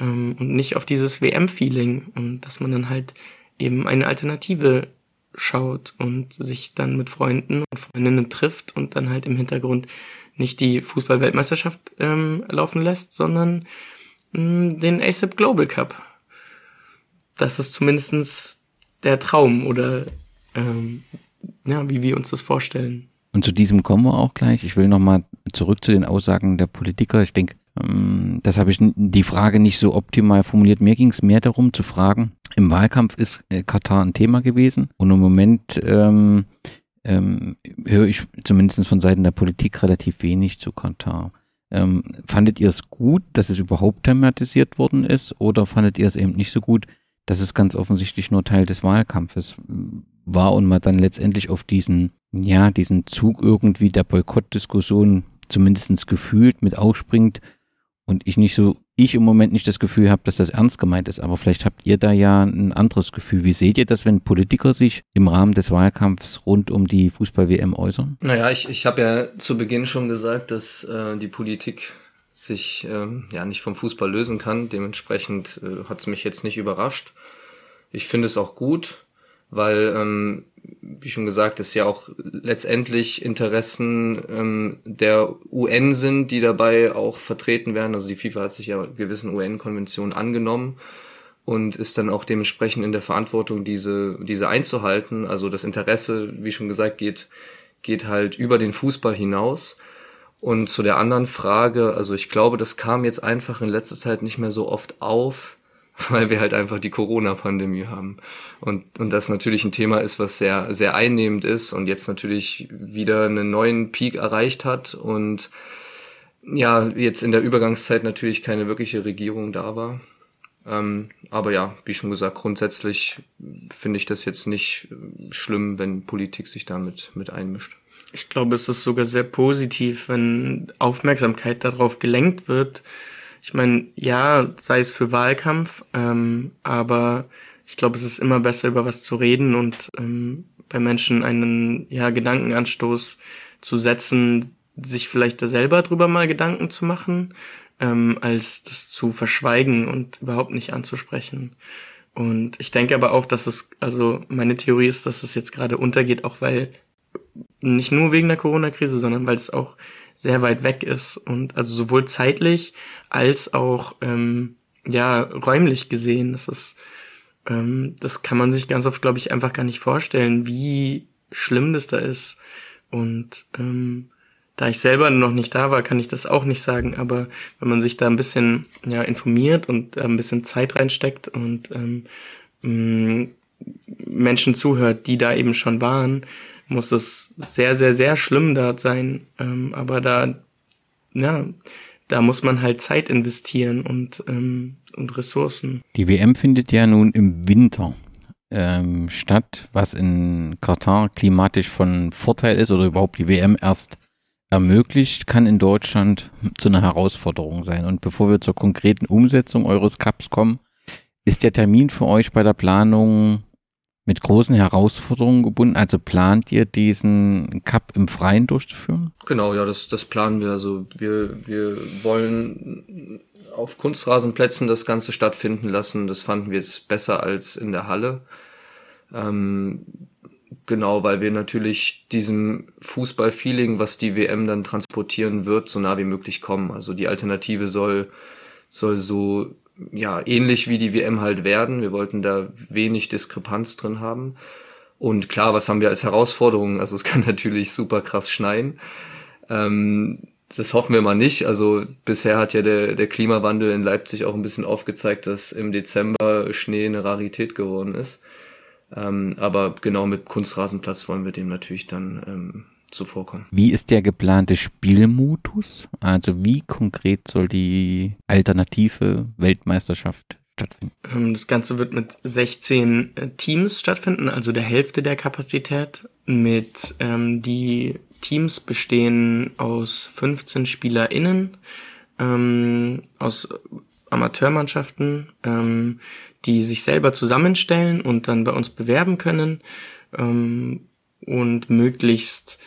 ähm, und nicht auf dieses WM-Feeling und dass man dann halt eben eine Alternative schaut und sich dann mit Freunden und Freundinnen trifft und dann halt im Hintergrund nicht die Fußball-Weltmeisterschaft ähm, laufen lässt, sondern mh, mm, den ASAP Global Cup. Das ist zumindestens der Traum oder ähm, ja, wie wir uns das vorstellen. Und zu diesem kommen wir auch gleich. Ich will nochmal zurück zu den Aussagen der Politiker. Ich denke, das habe ich die Frage nicht so optimal formuliert. Mir ging es mehr darum zu fragen, im Wahlkampf ist äh, Katar ein Thema gewesen und im Moment ähm, ähm, höre ich zumindest von Seiten der Politik relativ wenig zu Katar. Ähm, fandet ihr es gut, dass es überhaupt thematisiert worden ist oder fandet ihr es eben nicht so gut, dass es ganz offensichtlich nur Teil des Wahlkampfes war und man dann letztendlich auf diesen, ja, diesen Zug irgendwie der Boykottdiskussion zumindest gefühlt mit aufspringt und ich nicht so, ich im Moment nicht das Gefühl habe, dass das ernst gemeint ist, aber vielleicht habt ihr da ja ein anderes Gefühl. Wie seht ihr das, wenn Politiker sich im Rahmen des Wahlkampfs rund um die Fußball-WM äußern? Naja, ich, ich habe ja zu Beginn schon gesagt, dass äh, die Politik sich ähm, ja nicht vom Fußball lösen kann. Dementsprechend äh, hat es mich jetzt nicht überrascht. Ich finde es auch gut, weil ähm, wie schon gesagt, es ja auch letztendlich Interessen ähm, der UN sind, die dabei auch vertreten werden. Also die FIFA hat sich ja gewissen UN-Konventionen angenommen und ist dann auch dementsprechend in der Verantwortung, diese, diese einzuhalten. Also das Interesse, wie schon gesagt, geht, geht halt über den Fußball hinaus. Und zu der anderen Frage, also ich glaube, das kam jetzt einfach in letzter Zeit nicht mehr so oft auf, weil wir halt einfach die Corona-Pandemie haben. Und, und das natürlich ein Thema ist, was sehr, sehr einnehmend ist und jetzt natürlich wieder einen neuen Peak erreicht hat und ja, jetzt in der Übergangszeit natürlich keine wirkliche Regierung da war. Ähm, aber ja, wie schon gesagt, grundsätzlich finde ich das jetzt nicht schlimm, wenn Politik sich damit mit einmischt. Ich glaube, es ist sogar sehr positiv, wenn Aufmerksamkeit darauf gelenkt wird, ich meine, ja, sei es für Wahlkampf, ähm, aber ich glaube, es ist immer besser, über was zu reden und ähm, bei Menschen einen ja, Gedankenanstoß zu setzen, sich vielleicht da selber drüber mal Gedanken zu machen, ähm, als das zu verschweigen und überhaupt nicht anzusprechen. Und ich denke aber auch, dass es, also meine Theorie ist, dass es jetzt gerade untergeht, auch weil nicht nur wegen der Corona-Krise, sondern weil es auch sehr weit weg ist und also sowohl zeitlich als auch ähm, ja räumlich gesehen. Das ist ähm, das kann man sich ganz oft, glaube ich, einfach gar nicht vorstellen, wie schlimm das da ist. Und ähm, da ich selber noch nicht da war, kann ich das auch nicht sagen. Aber wenn man sich da ein bisschen ja informiert und äh, ein bisschen Zeit reinsteckt und ähm, Menschen zuhört, die da eben schon waren, muss es sehr, sehr, sehr schlimm dort sein. Ähm, aber da, ja, da muss man halt Zeit investieren und, ähm, und Ressourcen. Die WM findet ja nun im Winter ähm, statt, was in Katar klimatisch von Vorteil ist oder überhaupt die WM erst ermöglicht, kann in Deutschland zu einer Herausforderung sein. Und bevor wir zur konkreten Umsetzung eures Cups kommen, ist der Termin für euch bei der Planung mit großen Herausforderungen gebunden. Also plant ihr diesen Cup im Freien durchzuführen? Genau, ja, das, das planen wir. Also wir, wir wollen auf Kunstrasenplätzen das Ganze stattfinden lassen. Das fanden wir jetzt besser als in der Halle. Ähm, genau, weil wir natürlich diesem Fußballfeeling, was die WM dann transportieren wird, so nah wie möglich kommen. Also die Alternative soll, soll so ja, ähnlich wie die WM halt werden. Wir wollten da wenig Diskrepanz drin haben. Und klar, was haben wir als Herausforderung? Also es kann natürlich super krass schneien. Ähm, das hoffen wir mal nicht. Also bisher hat ja der, der Klimawandel in Leipzig auch ein bisschen aufgezeigt, dass im Dezember Schnee eine Rarität geworden ist. Ähm, aber genau mit Kunstrasenplatz wollen wir dem natürlich dann ähm, zuvorkommen. Wie ist der geplante Spielmodus? Also wie konkret soll die alternative Weltmeisterschaft stattfinden? Ähm, das Ganze wird mit 16 äh, Teams stattfinden, also der Hälfte der Kapazität. Mit ähm, die Teams bestehen aus 15 SpielerInnen, ähm, aus Amateurmannschaften, ähm, die sich selber zusammenstellen und dann bei uns bewerben können ähm, und möglichst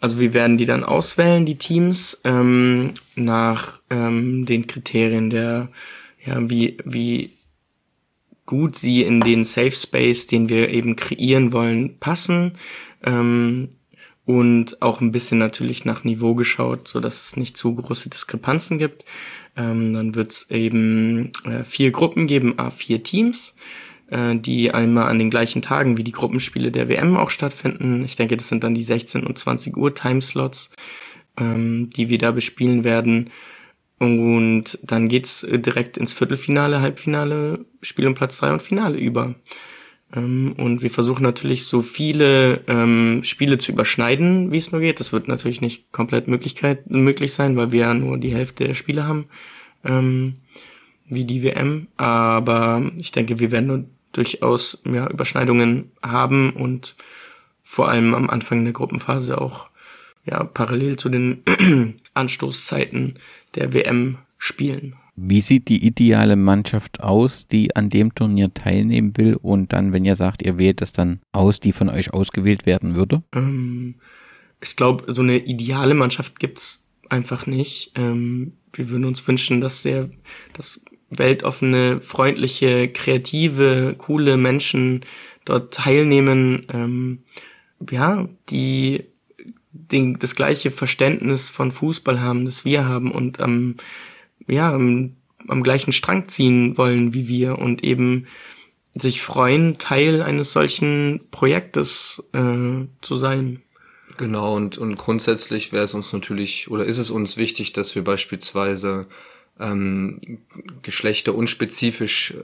also wir werden die dann auswählen, die Teams, ähm, nach ähm, den Kriterien der, ja, wie, wie gut sie in den Safe Space, den wir eben kreieren wollen, passen. Ähm, und auch ein bisschen natürlich nach Niveau geschaut, so dass es nicht zu große Diskrepanzen gibt. Ähm, dann wird es eben äh, vier Gruppen geben, a vier Teams, äh, die einmal an den gleichen Tagen wie die Gruppenspiele der WM auch stattfinden. Ich denke, das sind dann die 16 und 20 Uhr Timeslots, ähm, die wir da bespielen werden. Und dann geht's direkt ins Viertelfinale, Halbfinale, Spiel um Platz drei und Finale über. Ähm, und wir versuchen natürlich so viele ähm, Spiele zu überschneiden, wie es nur geht. Das wird natürlich nicht komplett Möglichkeit, möglich sein, weil wir ja nur die Hälfte der Spiele haben, ähm, wie die WM. Aber ich denke, wir werden nur durchaus ja, Überschneidungen haben und vor allem am Anfang der Gruppenphase auch ja parallel zu den Anstoßzeiten der WM spielen. Wie sieht die ideale Mannschaft aus, die an dem Turnier teilnehmen will und dann, wenn ihr sagt, ihr wählt das dann aus, die von euch ausgewählt werden würde? Ähm, ich glaube, so eine ideale Mannschaft gibt's einfach nicht. Ähm, wir würden uns wünschen, dass sehr, dass weltoffene, freundliche, kreative, coole Menschen dort teilnehmen, ähm, ja, die den, das gleiche Verständnis von Fußball haben, das wir haben und am, ja, am, am gleichen Strang ziehen wollen wie wir und eben sich freuen, Teil eines solchen Projektes äh, zu sein. Genau, und, und grundsätzlich wäre es uns natürlich, oder ist es uns wichtig, dass wir beispielsweise ähm, geschlechterunspezifisch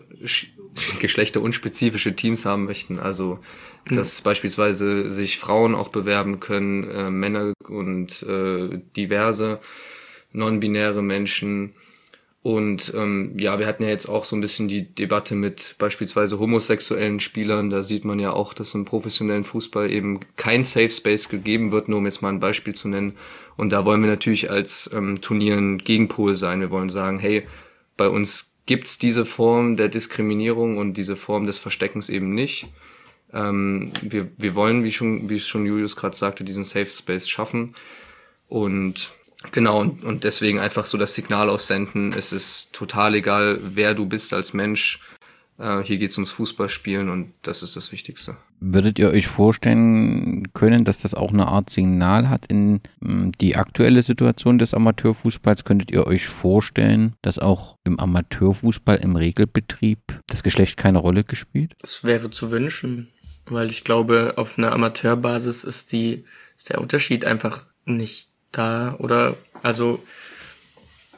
geschlechterunspezifische Teams haben möchten. Also dass mhm. beispielsweise sich Frauen auch bewerben können, äh, Männer und äh, diverse non-binäre Menschen. Und ähm, ja, wir hatten ja jetzt auch so ein bisschen die Debatte mit beispielsweise homosexuellen Spielern. Da sieht man ja auch, dass im professionellen Fußball eben kein Safe Space gegeben wird, nur um jetzt mal ein Beispiel zu nennen. Und da wollen wir natürlich als ähm, Turnier ein Gegenpol sein. Wir wollen sagen, hey, bei uns gibt's diese Form der Diskriminierung und diese Form des Versteckens eben nicht. Ähm, wir, wir wollen, wie schon, wie schon Julius gerade sagte, diesen Safe Space schaffen. Und genau, und, und deswegen einfach so das Signal aussenden, es ist total egal, wer du bist als Mensch. Äh, hier geht's ums Fußballspielen und das ist das Wichtigste. Würdet ihr euch vorstellen können, dass das auch eine Art Signal hat in hm, die aktuelle Situation des Amateurfußballs? Könntet ihr euch vorstellen, dass auch im Amateurfußball im Regelbetrieb das Geschlecht keine Rolle gespielt? Es wäre zu wünschen weil ich glaube, auf einer Amateurbasis ist die ist der Unterschied einfach nicht da oder also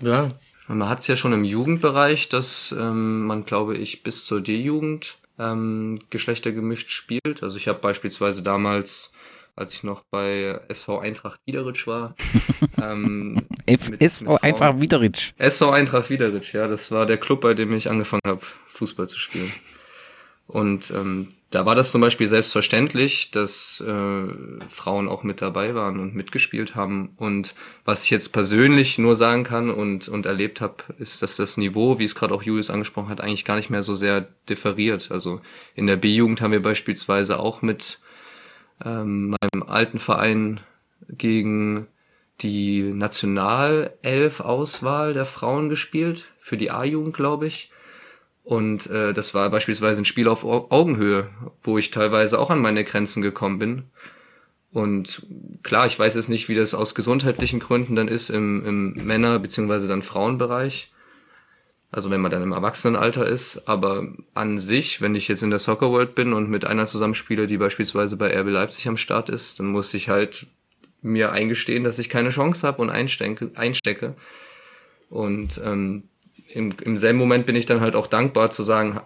ja. Man hat es ja schon im Jugendbereich, dass ähm, man, glaube ich, bis zur D-Jugend ähm, geschlechtergemischt spielt. Also ich habe beispielsweise damals, als ich noch bei SV Eintracht Wiederitsch war, ähm, mit, SV mit Eintracht Wiederitsch. SV Eintracht Wiederitsch, ja, das war der Club, bei dem ich angefangen habe, Fußball zu spielen. Und ähm, da war das zum Beispiel selbstverständlich, dass äh, Frauen auch mit dabei waren und mitgespielt haben. Und was ich jetzt persönlich nur sagen kann und, und erlebt habe, ist, dass das Niveau, wie es gerade auch Julius angesprochen hat, eigentlich gar nicht mehr so sehr differiert. Also in der B-Jugend haben wir beispielsweise auch mit ähm, meinem alten Verein gegen die Nationalelf-Auswahl der Frauen gespielt, für die A-Jugend, glaube ich. Und äh, das war beispielsweise ein Spiel auf Augenhöhe, wo ich teilweise auch an meine Grenzen gekommen bin. Und klar, ich weiß jetzt nicht, wie das aus gesundheitlichen Gründen dann ist im, im Männer- bzw. dann Frauenbereich. Also wenn man dann im Erwachsenenalter ist. Aber an sich, wenn ich jetzt in der Soccer World bin und mit einer zusammenspiele, die beispielsweise bei RB Leipzig am Start ist, dann muss ich halt mir eingestehen, dass ich keine Chance habe und einstecke. einstecke. Und ähm, im, im selben Moment bin ich dann halt auch dankbar zu sagen,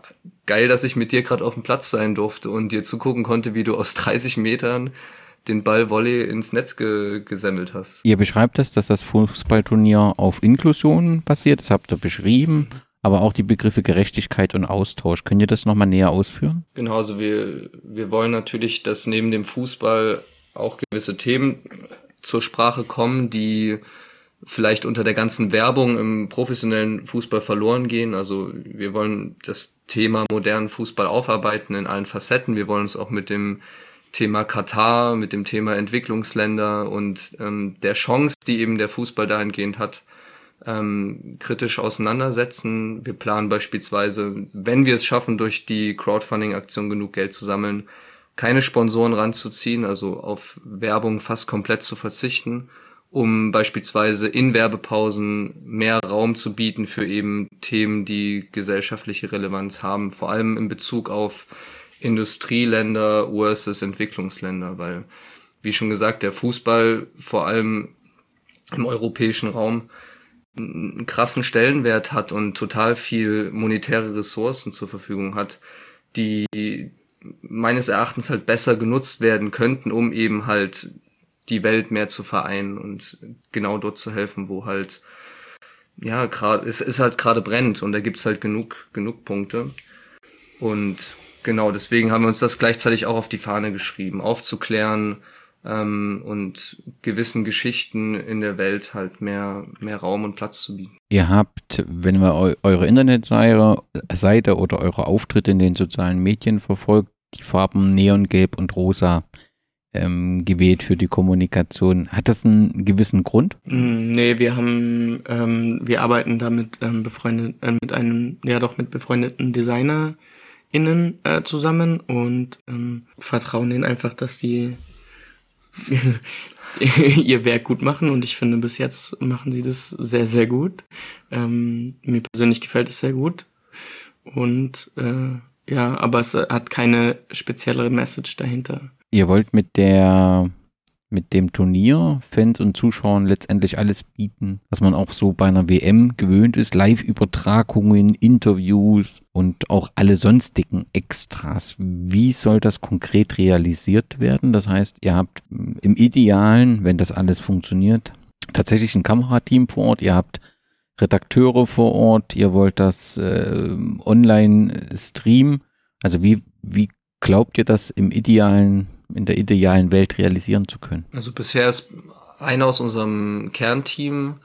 geil, dass ich mit dir gerade auf dem Platz sein durfte und dir zugucken konnte, wie du aus 30 Metern den Ball Volley ins Netz ge gesammelt hast. Ihr beschreibt das, dass das Fußballturnier auf Inklusion basiert, das habt ihr beschrieben, aber auch die Begriffe Gerechtigkeit und Austausch. Könnt ihr das nochmal näher ausführen? Genau, also wir, wir wollen natürlich, dass neben dem Fußball auch gewisse Themen zur Sprache kommen, die vielleicht unter der ganzen Werbung im professionellen Fußball verloren gehen. Also wir wollen das Thema modernen Fußball aufarbeiten in allen Facetten. Wir wollen uns auch mit dem Thema Katar, mit dem Thema Entwicklungsländer und ähm, der Chance, die eben der Fußball dahingehend hat, ähm, kritisch auseinandersetzen. Wir planen beispielsweise, wenn wir es schaffen, durch die Crowdfunding-Aktion genug Geld zu sammeln, keine Sponsoren ranzuziehen, also auf Werbung fast komplett zu verzichten, um beispielsweise in Werbepausen mehr Raum zu bieten für eben Themen, die gesellschaftliche Relevanz haben, vor allem in Bezug auf Industrieländer versus Entwicklungsländer, weil, wie schon gesagt, der Fußball vor allem im europäischen Raum einen krassen Stellenwert hat und total viel monetäre Ressourcen zur Verfügung hat, die meines Erachtens halt besser genutzt werden könnten, um eben halt die Welt mehr zu vereinen und genau dort zu helfen, wo halt ja gerade es ist halt gerade brennt und da gibt's halt genug genug Punkte und genau deswegen haben wir uns das gleichzeitig auch auf die Fahne geschrieben, aufzuklären, ähm, und gewissen Geschichten in der Welt halt mehr, mehr Raum und Platz zu bieten. Ihr habt, wenn man eu eure Internetseite oder eure Auftritte in den sozialen Medien verfolgt, die Farben Neongelb und Rosa ähm, gewählt für die Kommunikation. Hat das einen gewissen Grund? Mm, nee, wir haben, ähm, wir arbeiten da mit ähm, befreundet, äh, mit einem, ja doch mit befreundeten DesignerInnen äh, zusammen und ähm, vertrauen ihnen einfach, dass sie ihr Werk gut machen und ich finde, bis jetzt machen sie das sehr, sehr gut. Ähm, mir persönlich gefällt es sehr gut. Und äh, ja, aber es hat keine speziellere Message dahinter. Ihr wollt mit der mit dem Turnier Fans und Zuschauern letztendlich alles bieten, was man auch so bei einer WM gewöhnt ist. Live-Übertragungen, Interviews und auch alle sonstigen Extras. Wie soll das konkret realisiert werden? Das heißt, ihr habt im Idealen, wenn das alles funktioniert, tatsächlich ein Kamerateam vor Ort. Ihr habt Redakteure vor Ort. Ihr wollt das äh, online streamen. Also wie, wie glaubt ihr das im idealen in der idealen Welt realisieren zu können? Also bisher ist einer aus unserem Kernteam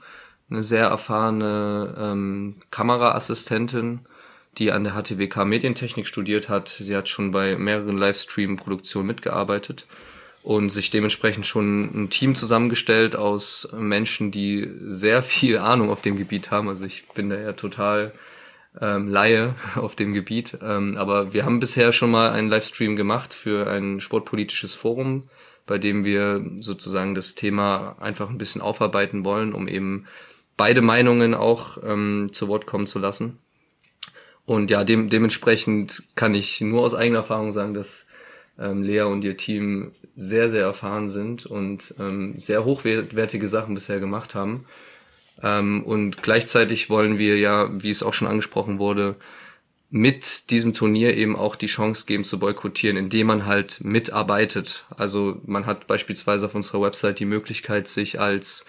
eine sehr erfahrene ähm, Kameraassistentin, die an der HTWK Medientechnik studiert hat. Sie hat schon bei mehreren Livestream-Produktionen mitgearbeitet und sich dementsprechend schon ein Team zusammengestellt aus Menschen, die sehr viel Ahnung auf dem Gebiet haben. Also ich bin da ja total ähm, Laie auf dem Gebiet. Ähm, aber wir haben bisher schon mal einen Livestream gemacht für ein sportpolitisches Forum, bei dem wir sozusagen das Thema einfach ein bisschen aufarbeiten wollen, um eben beide Meinungen auch ähm, zu Wort kommen zu lassen. Und ja, dem, dementsprechend kann ich nur aus eigener Erfahrung sagen, dass ähm, Lea und ihr Team sehr, sehr erfahren sind und ähm, sehr hochwertige Sachen bisher gemacht haben. Ähm, und gleichzeitig wollen wir ja, wie es auch schon angesprochen wurde, mit diesem Turnier eben auch die Chance geben zu boykottieren, indem man halt mitarbeitet. Also man hat beispielsweise auf unserer Website die Möglichkeit, sich als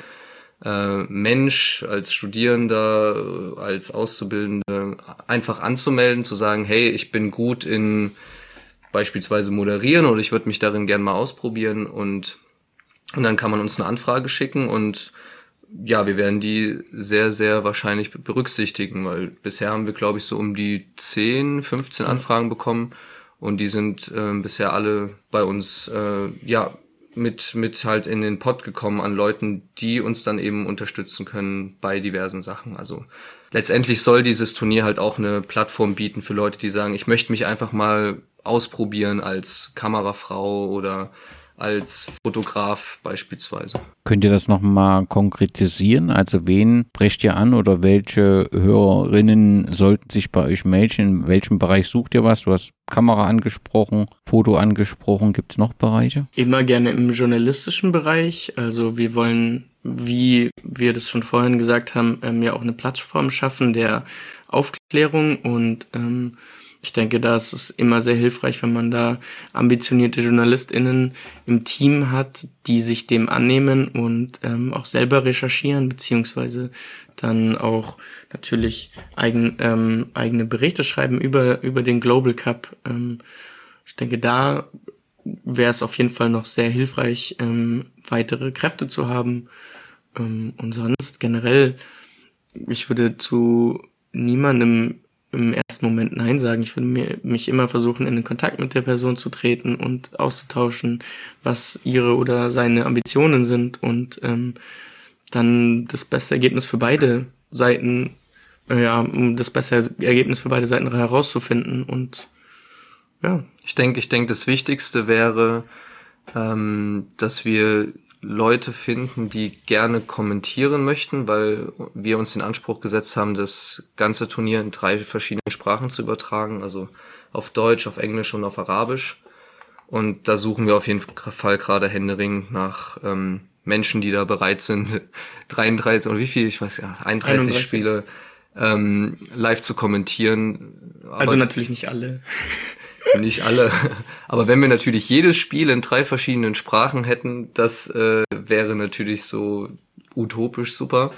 äh, Mensch, als Studierender, als Auszubildende einfach anzumelden, zu sagen, hey, ich bin gut in beispielsweise moderieren oder ich würde mich darin gern mal ausprobieren und, und dann kann man uns eine Anfrage schicken und ja, wir werden die sehr, sehr wahrscheinlich berücksichtigen, weil bisher haben wir, glaube ich, so um die 10, 15 Anfragen bekommen und die sind äh, bisher alle bei uns, äh, ja, mit, mit halt in den Pod gekommen an Leuten, die uns dann eben unterstützen können bei diversen Sachen. Also letztendlich soll dieses Turnier halt auch eine Plattform bieten für Leute, die sagen, ich möchte mich einfach mal ausprobieren als Kamerafrau oder als Fotograf beispielsweise. Könnt ihr das nochmal konkretisieren? Also wen brecht ihr an oder welche Hörerinnen sollten sich bei euch melden? In welchem Bereich sucht ihr was? Du hast Kamera angesprochen, Foto angesprochen. Gibt es noch Bereiche? Immer gerne im journalistischen Bereich. Also wir wollen, wie wir das schon vorhin gesagt haben, ähm, ja auch eine Plattform schaffen der Aufklärung und ähm, ich denke, da ist es immer sehr hilfreich, wenn man da ambitionierte JournalistInnen im Team hat, die sich dem annehmen und ähm, auch selber recherchieren, beziehungsweise dann auch natürlich eigen, ähm, eigene Berichte schreiben über, über den Global Cup. Ähm, ich denke, da wäre es auf jeden Fall noch sehr hilfreich, ähm, weitere Kräfte zu haben. Ähm, und sonst generell, ich würde zu niemandem im ersten Moment Nein sagen. Ich würde mir, mich immer versuchen, in den Kontakt mit der Person zu treten und auszutauschen, was ihre oder seine Ambitionen sind und ähm, dann das beste Ergebnis für beide Seiten, äh, ja, um das bessere Ergebnis für beide Seiten herauszufinden und ja. Ich denke, ich denke, das Wichtigste wäre, ähm, dass wir Leute finden, die gerne kommentieren möchten, weil wir uns den Anspruch gesetzt haben, das ganze Turnier in drei verschiedenen Sprachen zu übertragen, also auf Deutsch, auf Englisch und auf Arabisch. Und da suchen wir auf jeden Fall gerade händeringend nach ähm, Menschen, die da bereit sind, 33 oder wie viel, ich weiß ja, 31, 31. Spiele ähm, live zu kommentieren. Aber also natürlich nicht alle. Nicht alle. Aber wenn wir natürlich jedes Spiel in drei verschiedenen Sprachen hätten, das äh, wäre natürlich so utopisch super.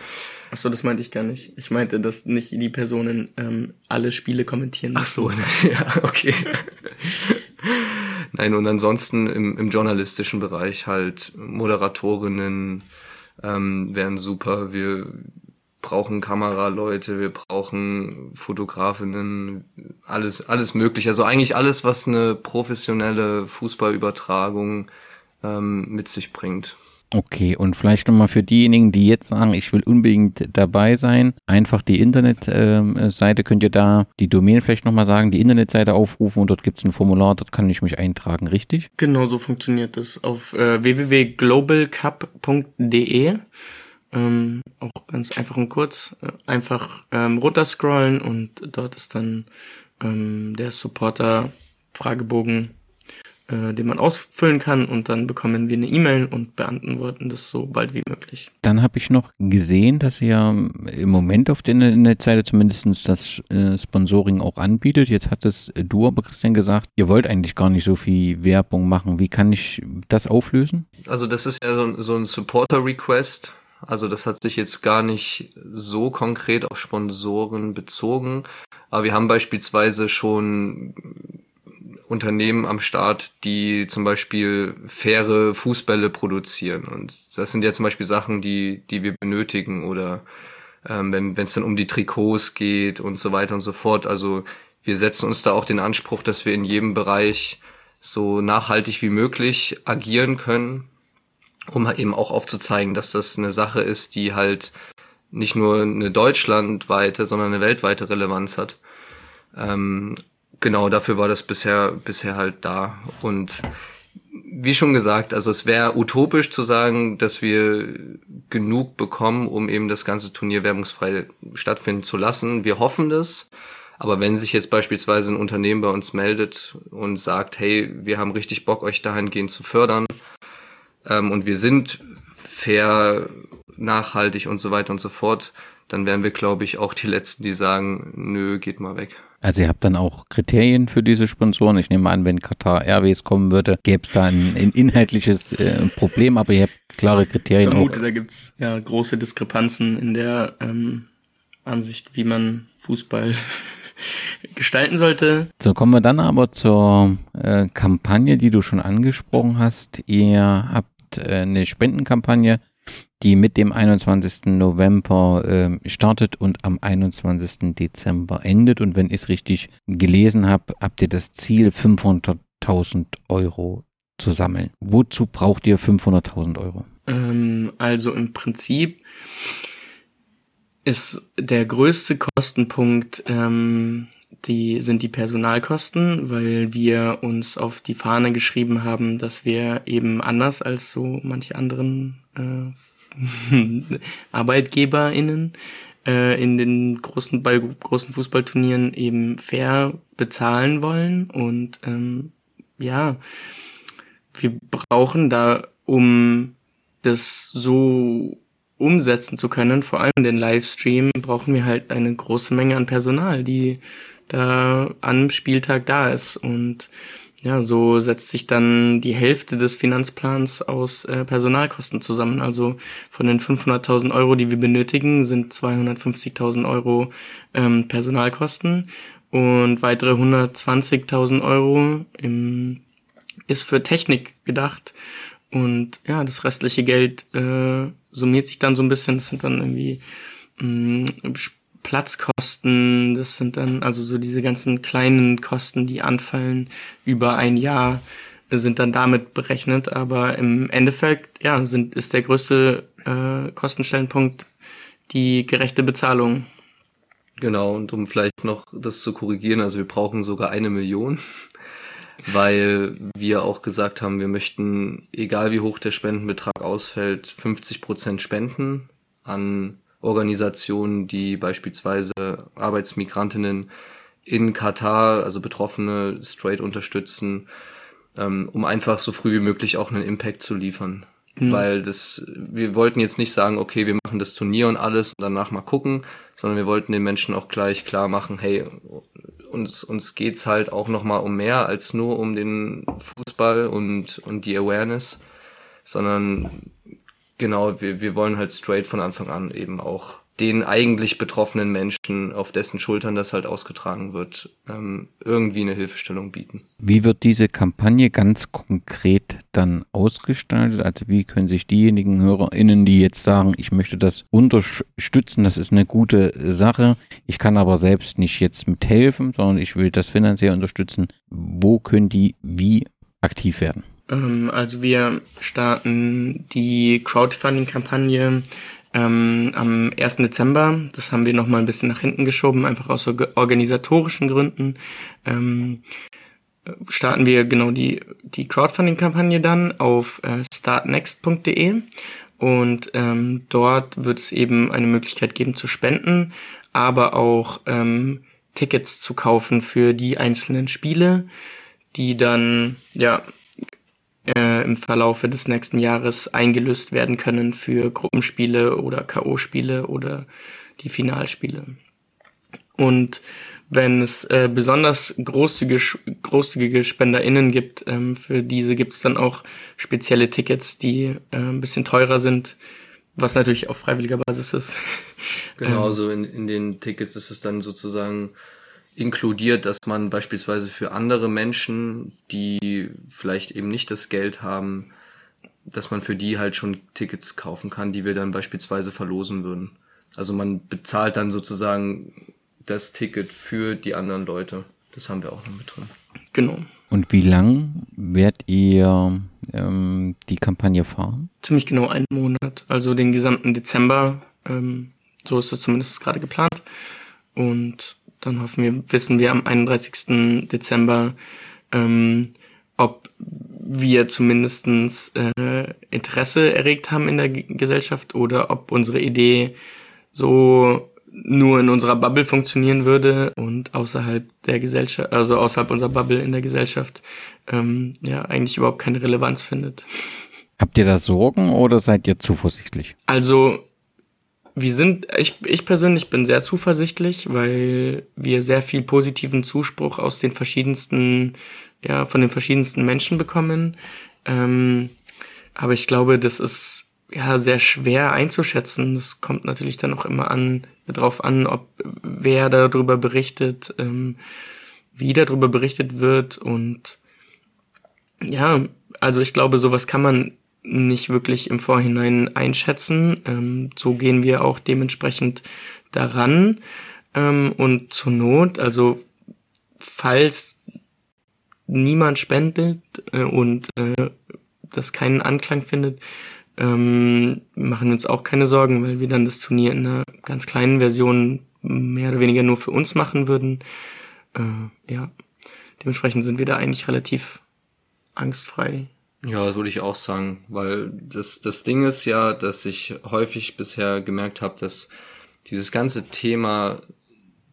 Ach so, das meinte ich gar nicht. Ich meinte, dass nicht die Personen ähm, alle Spiele kommentieren müssen. Ach so, ja, okay. Nein, und ansonsten im, im journalistischen Bereich halt Moderatorinnen ähm, wären super. Wir brauchen Kameraleute, wir brauchen Fotografinnen, alles, alles mögliche. Also eigentlich alles, was eine professionelle Fußballübertragung ähm, mit sich bringt. Okay, und vielleicht nochmal für diejenigen, die jetzt sagen, ich will unbedingt dabei sein, einfach die Internetseite, könnt ihr da die Domain vielleicht nochmal sagen, die Internetseite aufrufen und dort gibt es ein Formular, dort kann ich mich eintragen, richtig? Genau, so funktioniert es. Auf äh, www.globalcup.de ähm, auch ganz einfach und kurz. Äh, einfach ähm, runterscrollen und dort ist dann ähm, der Supporter-Fragebogen, äh, den man ausfüllen kann und dann bekommen wir eine E-Mail und beantworten das so bald wie möglich. Dann habe ich noch gesehen, dass ihr im Moment auf der Internetseite zumindest das äh, Sponsoring auch anbietet. Jetzt hat es du aber Christian gesagt, ihr wollt eigentlich gar nicht so viel Werbung machen. Wie kann ich das auflösen? Also das ist ja so, so ein Supporter-Request also das hat sich jetzt gar nicht so konkret auf Sponsoren bezogen. Aber wir haben beispielsweise schon Unternehmen am Start, die zum Beispiel faire Fußbälle produzieren. Und das sind ja zum Beispiel Sachen, die, die wir benötigen oder ähm, wenn es dann um die Trikots geht und so weiter und so fort. Also wir setzen uns da auch den Anspruch, dass wir in jedem Bereich so nachhaltig wie möglich agieren können um eben auch aufzuzeigen, dass das eine Sache ist, die halt nicht nur eine deutschlandweite, sondern eine weltweite Relevanz hat. Ähm, genau dafür war das bisher bisher halt da und wie schon gesagt, also es wäre utopisch zu sagen, dass wir genug bekommen, um eben das ganze Turnier werbungsfrei stattfinden zu lassen. Wir hoffen das. Aber wenn sich jetzt beispielsweise ein Unternehmen bei uns meldet und sagt, hey, wir haben richtig Bock, euch dahingehend zu fördern, ähm, und wir sind fair, nachhaltig und so weiter und so fort, dann wären wir, glaube ich, auch die Letzten, die sagen, nö, geht mal weg. Also ihr habt dann auch Kriterien für diese Sponsoren. Ich nehme an, wenn Qatar Airways kommen würde, gäbe es da ein, ein inhaltliches äh, Problem, aber ihr habt klare Kriterien. Ich vermute, auch. da gibt's ja große Diskrepanzen in der ähm, Ansicht, wie man Fußball gestalten sollte. So kommen wir dann aber zur äh, Kampagne, die du schon angesprochen hast. Ihr habt äh, eine Spendenkampagne, die mit dem 21. November äh, startet und am 21. Dezember endet. Und wenn ich es richtig gelesen habe, habt ihr das Ziel 500.000 Euro zu sammeln. Wozu braucht ihr 500.000 Euro? Ähm, also im Prinzip ist der größte Kostenpunkt ähm, die sind die Personalkosten, weil wir uns auf die Fahne geschrieben haben, dass wir eben anders als so manche anderen äh, ArbeitgeberInnen äh, in den großen bei großen Fußballturnieren eben fair bezahlen wollen. Und ähm, ja, wir brauchen da, um das so umsetzen zu können, vor allem den Livestream, brauchen wir halt eine große Menge an Personal, die da am Spieltag da ist. Und ja, so setzt sich dann die Hälfte des Finanzplans aus äh, Personalkosten zusammen. Also von den 500.000 Euro, die wir benötigen, sind 250.000 Euro ähm, Personalkosten und weitere 120.000 Euro im, ist für Technik gedacht. Und ja, das restliche Geld äh, summiert sich dann so ein bisschen. Das sind dann irgendwie mh, mm, Platzkosten, das sind dann also so diese ganzen kleinen Kosten, die anfallen über ein Jahr, sind dann damit berechnet. Aber im Endeffekt, ja, sind, ist der größte äh, Kostenstellenpunkt die gerechte Bezahlung. Genau, und um vielleicht noch das zu korrigieren, also wir brauchen sogar eine Million, weil wir auch gesagt haben, wir möchten, egal wie hoch der Spendenbetrag ausfällt, 50 Prozent spenden an Organisationen, die beispielsweise Arbeitsmigrantinnen in Katar, also Betroffene, straight unterstützen, ähm, um einfach so früh wie möglich auch einen Impact zu liefern. Mhm. Weil das, wir wollten jetzt nicht sagen, okay, wir machen das Turnier und alles und danach mal gucken, sondern wir wollten den Menschen auch gleich klar machen, hey, uns, uns geht's halt auch nochmal um mehr als nur um den Fußball und, und die Awareness, sondern genau, wir, wir wollen halt straight von Anfang an eben auch den eigentlich betroffenen Menschen, auf dessen Schultern das halt ausgetragen wird, ähm, irgendwie eine Hilfestellung bieten. Wie wird diese Kampagne ganz konkret dann ausgestaltet? Also wie können sich diejenigen HörerInnen, die jetzt sagen, ich möchte das unterstützen, das ist eine gute Sache, ich kann aber selbst nicht jetzt mithelfen, sondern ich will das finanziell unterstützen, wo können die wie aktiv werden? Ähm, also wir starten die Crowdfunding-Kampagne ähm, am 1. Dezember. Das haben wir nochmal ein bisschen nach hinten geschoben, einfach aus organisatorischen Gründen. Ähm, starten wir genau die, die Crowdfunding-Kampagne dann auf äh, startnext.de und ähm, dort wird es eben eine Möglichkeit geben zu spenden, aber auch ähm, Tickets zu kaufen für die einzelnen Spiele, die dann ja äh, im Verlaufe des nächsten Jahres eingelöst werden können für Gruppenspiele oder K.O.-Spiele oder die Finalspiele. Und wenn es äh, besonders großzügige, großzügige SpenderInnen gibt, ähm, für diese gibt es dann auch spezielle Tickets, die äh, ein bisschen teurer sind, was natürlich auf freiwilliger Basis ist. Genau, ähm, so in, in den Tickets ist es dann sozusagen inkludiert, dass man beispielsweise für andere Menschen, die vielleicht eben nicht das Geld haben, dass man für die halt schon Tickets kaufen kann, die wir dann beispielsweise verlosen würden. Also man bezahlt dann sozusagen das Ticket für die anderen Leute. Das haben wir auch noch mit drin. Genau. Und wie lang werdet ihr ähm, die Kampagne fahren? Ziemlich genau einen Monat, also den gesamten Dezember. Ähm, so ist es zumindest gerade geplant. Und dann hoffen wir, wissen wir am 31. Dezember, ähm, ob wir zumindestens äh, Interesse erregt haben in der G Gesellschaft oder ob unsere Idee so nur in unserer Bubble funktionieren würde und außerhalb der Gesellschaft, also außerhalb unserer Bubble in der Gesellschaft, ähm, ja, eigentlich überhaupt keine Relevanz findet. Habt ihr da Sorgen oder seid ihr zuversichtlich? Also wir sind, ich, ich persönlich bin sehr zuversichtlich, weil wir sehr viel positiven Zuspruch aus den verschiedensten, ja, von den verschiedensten Menschen bekommen. Ähm, aber ich glaube, das ist ja sehr schwer einzuschätzen. Das kommt natürlich dann auch immer an, darauf an, ob wer darüber berichtet, ähm, wie darüber berichtet wird und ja, also ich glaube, sowas kann man nicht wirklich im Vorhinein einschätzen. Ähm, so gehen wir auch dementsprechend daran. Ähm, und zur Not, also falls niemand spendet äh, und äh, das keinen Anklang findet, ähm, machen uns auch keine Sorgen, weil wir dann das Turnier in einer ganz kleinen Version mehr oder weniger nur für uns machen würden. Äh, ja, dementsprechend sind wir da eigentlich relativ angstfrei. Ja, das würde ich auch sagen, weil das, das Ding ist ja, dass ich häufig bisher gemerkt habe, dass dieses ganze Thema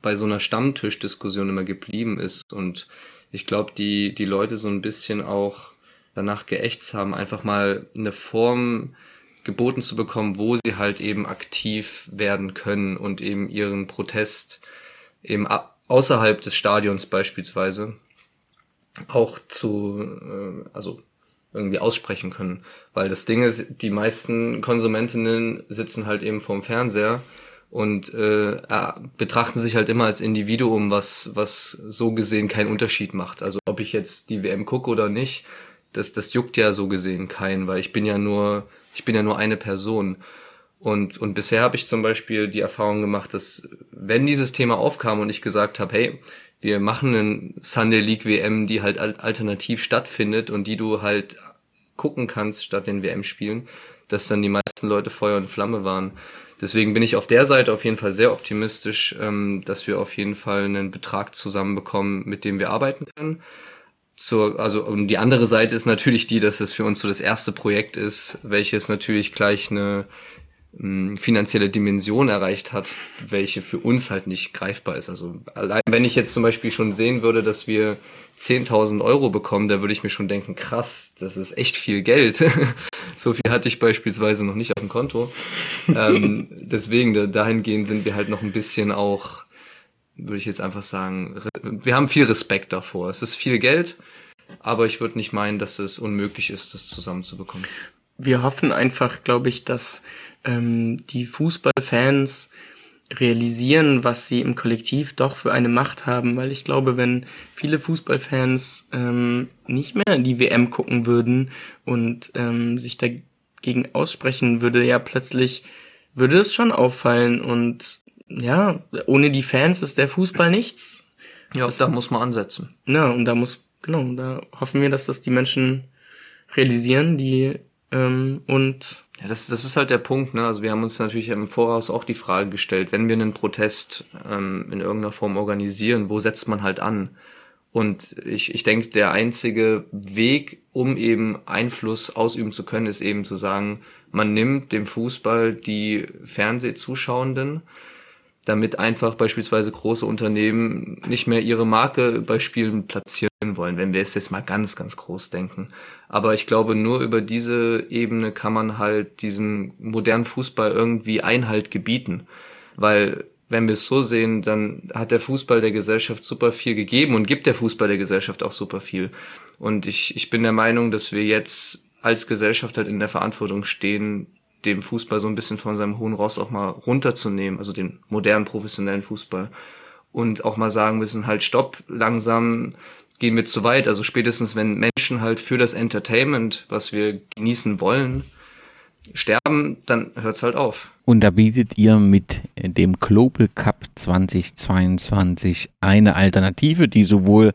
bei so einer Stammtischdiskussion immer geblieben ist. Und ich glaube, die, die Leute so ein bisschen auch danach geächtzt haben, einfach mal eine Form geboten zu bekommen, wo sie halt eben aktiv werden können und eben ihren Protest eben außerhalb des Stadions beispielsweise auch zu, äh, also irgendwie aussprechen können. Weil das Ding ist, die meisten Konsumentinnen sitzen halt eben vorm Fernseher und äh, betrachten sich halt immer als Individuum, was, was so gesehen keinen Unterschied macht. Also ob ich jetzt die WM gucke oder nicht, das, das juckt ja so gesehen keinen, weil ich bin ja nur, ich bin ja nur eine Person. Und, und bisher habe ich zum Beispiel die Erfahrung gemacht, dass wenn dieses Thema aufkam und ich gesagt habe, hey, wir machen einen Sunday League WM, die halt alternativ stattfindet und die du halt gucken kannst statt den WM-Spielen, dass dann die meisten Leute Feuer und Flamme waren. Deswegen bin ich auf der Seite auf jeden Fall sehr optimistisch, ähm, dass wir auf jeden Fall einen Betrag zusammenbekommen, mit dem wir arbeiten können. Zur, also und die andere Seite ist natürlich die, dass es für uns so das erste Projekt ist, welches natürlich gleich eine finanzielle Dimension erreicht hat, welche für uns halt nicht greifbar ist. Also allein wenn ich jetzt zum Beispiel schon sehen würde, dass wir 10.000 Euro bekommen, da würde ich mir schon denken, krass, das ist echt viel Geld. so viel hatte ich beispielsweise noch nicht auf dem Konto. ähm, deswegen, dahingehend sind wir halt noch ein bisschen auch, würde ich jetzt einfach sagen, wir haben viel Respekt davor. Es ist viel Geld, aber ich würde nicht meinen, dass es unmöglich ist, das zusammenzubekommen. Wir hoffen einfach, glaube ich, dass ähm, die Fußballfans realisieren, was sie im Kollektiv doch für eine Macht haben, weil ich glaube, wenn viele Fußballfans ähm, nicht mehr die WM gucken würden und ähm, sich dagegen aussprechen, würde ja plötzlich, würde es schon auffallen und ja, ohne die Fans ist der Fußball nichts. Ja, das, da muss man ansetzen. Ja, und da muss, genau, da hoffen wir, dass das die Menschen realisieren, die ähm, und ja, das, das ist halt der Punkt. Ne? Also wir haben uns natürlich im Voraus auch die Frage gestellt, wenn wir einen Protest ähm, in irgendeiner Form organisieren, wo setzt man halt an? Und ich, ich denke, der einzige Weg, um eben Einfluss ausüben zu können, ist eben zu sagen, man nimmt dem Fußball die Fernsehzuschauenden damit einfach beispielsweise große Unternehmen nicht mehr ihre Marke bei Spielen platzieren wollen, wenn wir es jetzt mal ganz, ganz groß denken. Aber ich glaube, nur über diese Ebene kann man halt diesem modernen Fußball irgendwie Einhalt gebieten. Weil wenn wir es so sehen, dann hat der Fußball der Gesellschaft super viel gegeben und gibt der Fußball der Gesellschaft auch super viel. Und ich, ich bin der Meinung, dass wir jetzt als Gesellschaft halt in der Verantwortung stehen, dem Fußball so ein bisschen von seinem hohen Ross auch mal runterzunehmen, also den modernen professionellen Fußball. Und auch mal sagen müssen, halt stopp, langsam gehen wir zu weit. Also spätestens, wenn Menschen halt für das Entertainment, was wir genießen wollen, sterben, dann hört's halt auf. Und da bietet ihr mit dem Global Cup 2022 eine Alternative, die sowohl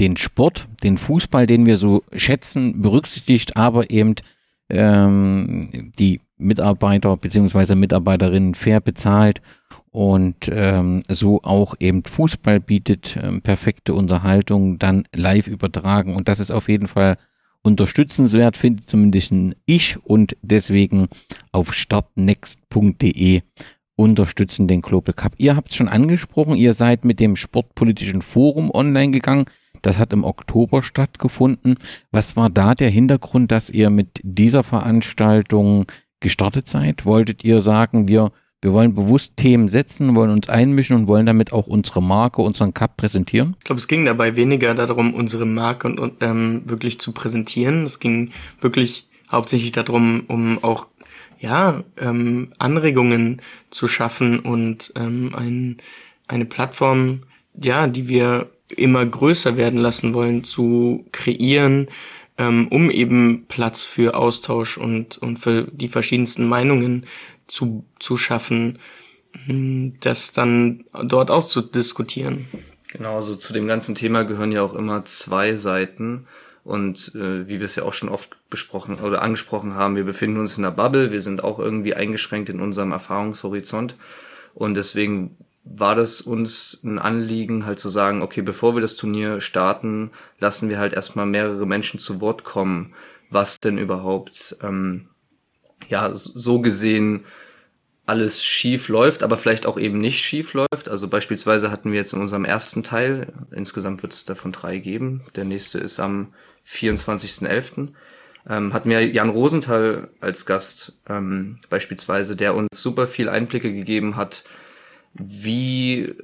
den Sport, den Fußball, den wir so schätzen, berücksichtigt, aber eben ähm, die Mitarbeiter bzw. Mitarbeiterinnen fair bezahlt und ähm, so auch eben Fußball bietet, ähm, perfekte Unterhaltung, dann live übertragen und das ist auf jeden Fall unterstützenswert, finde zumindest ich und deswegen auf startnext.de unterstützen den Global Cup. Ihr habt es schon angesprochen, ihr seid mit dem Sportpolitischen Forum online gegangen. Das hat im Oktober stattgefunden. Was war da der Hintergrund, dass ihr mit dieser Veranstaltung gestartet seid? Wolltet ihr sagen, wir, wir wollen bewusst Themen setzen, wollen uns einmischen und wollen damit auch unsere Marke, unseren Cup präsentieren? Ich glaube, es ging dabei weniger darum, unsere Marke und, und ähm, wirklich zu präsentieren. Es ging wirklich hauptsächlich darum, um auch ja ähm, Anregungen zu schaffen und ähm, ein, eine Plattform, ja, die wir immer größer werden lassen wollen, zu kreieren, ähm, um eben Platz für Austausch und, und für die verschiedensten Meinungen zu, zu schaffen, hm, das dann dort auszudiskutieren. Genau, also zu dem ganzen Thema gehören ja auch immer zwei Seiten. Und äh, wie wir es ja auch schon oft besprochen oder angesprochen haben, wir befinden uns in einer Bubble, wir sind auch irgendwie eingeschränkt in unserem Erfahrungshorizont. Und deswegen war das uns ein Anliegen, halt zu sagen, okay, bevor wir das Turnier starten, lassen wir halt erstmal mehrere Menschen zu Wort kommen, was denn überhaupt, ähm, ja, so gesehen alles schief läuft, aber vielleicht auch eben nicht schief läuft. Also beispielsweise hatten wir jetzt in unserem ersten Teil, insgesamt wird es davon drei geben, der nächste ist am 24.11., ähm, hatten wir Jan Rosenthal als Gast ähm, beispielsweise, der uns super viel Einblicke gegeben hat, wie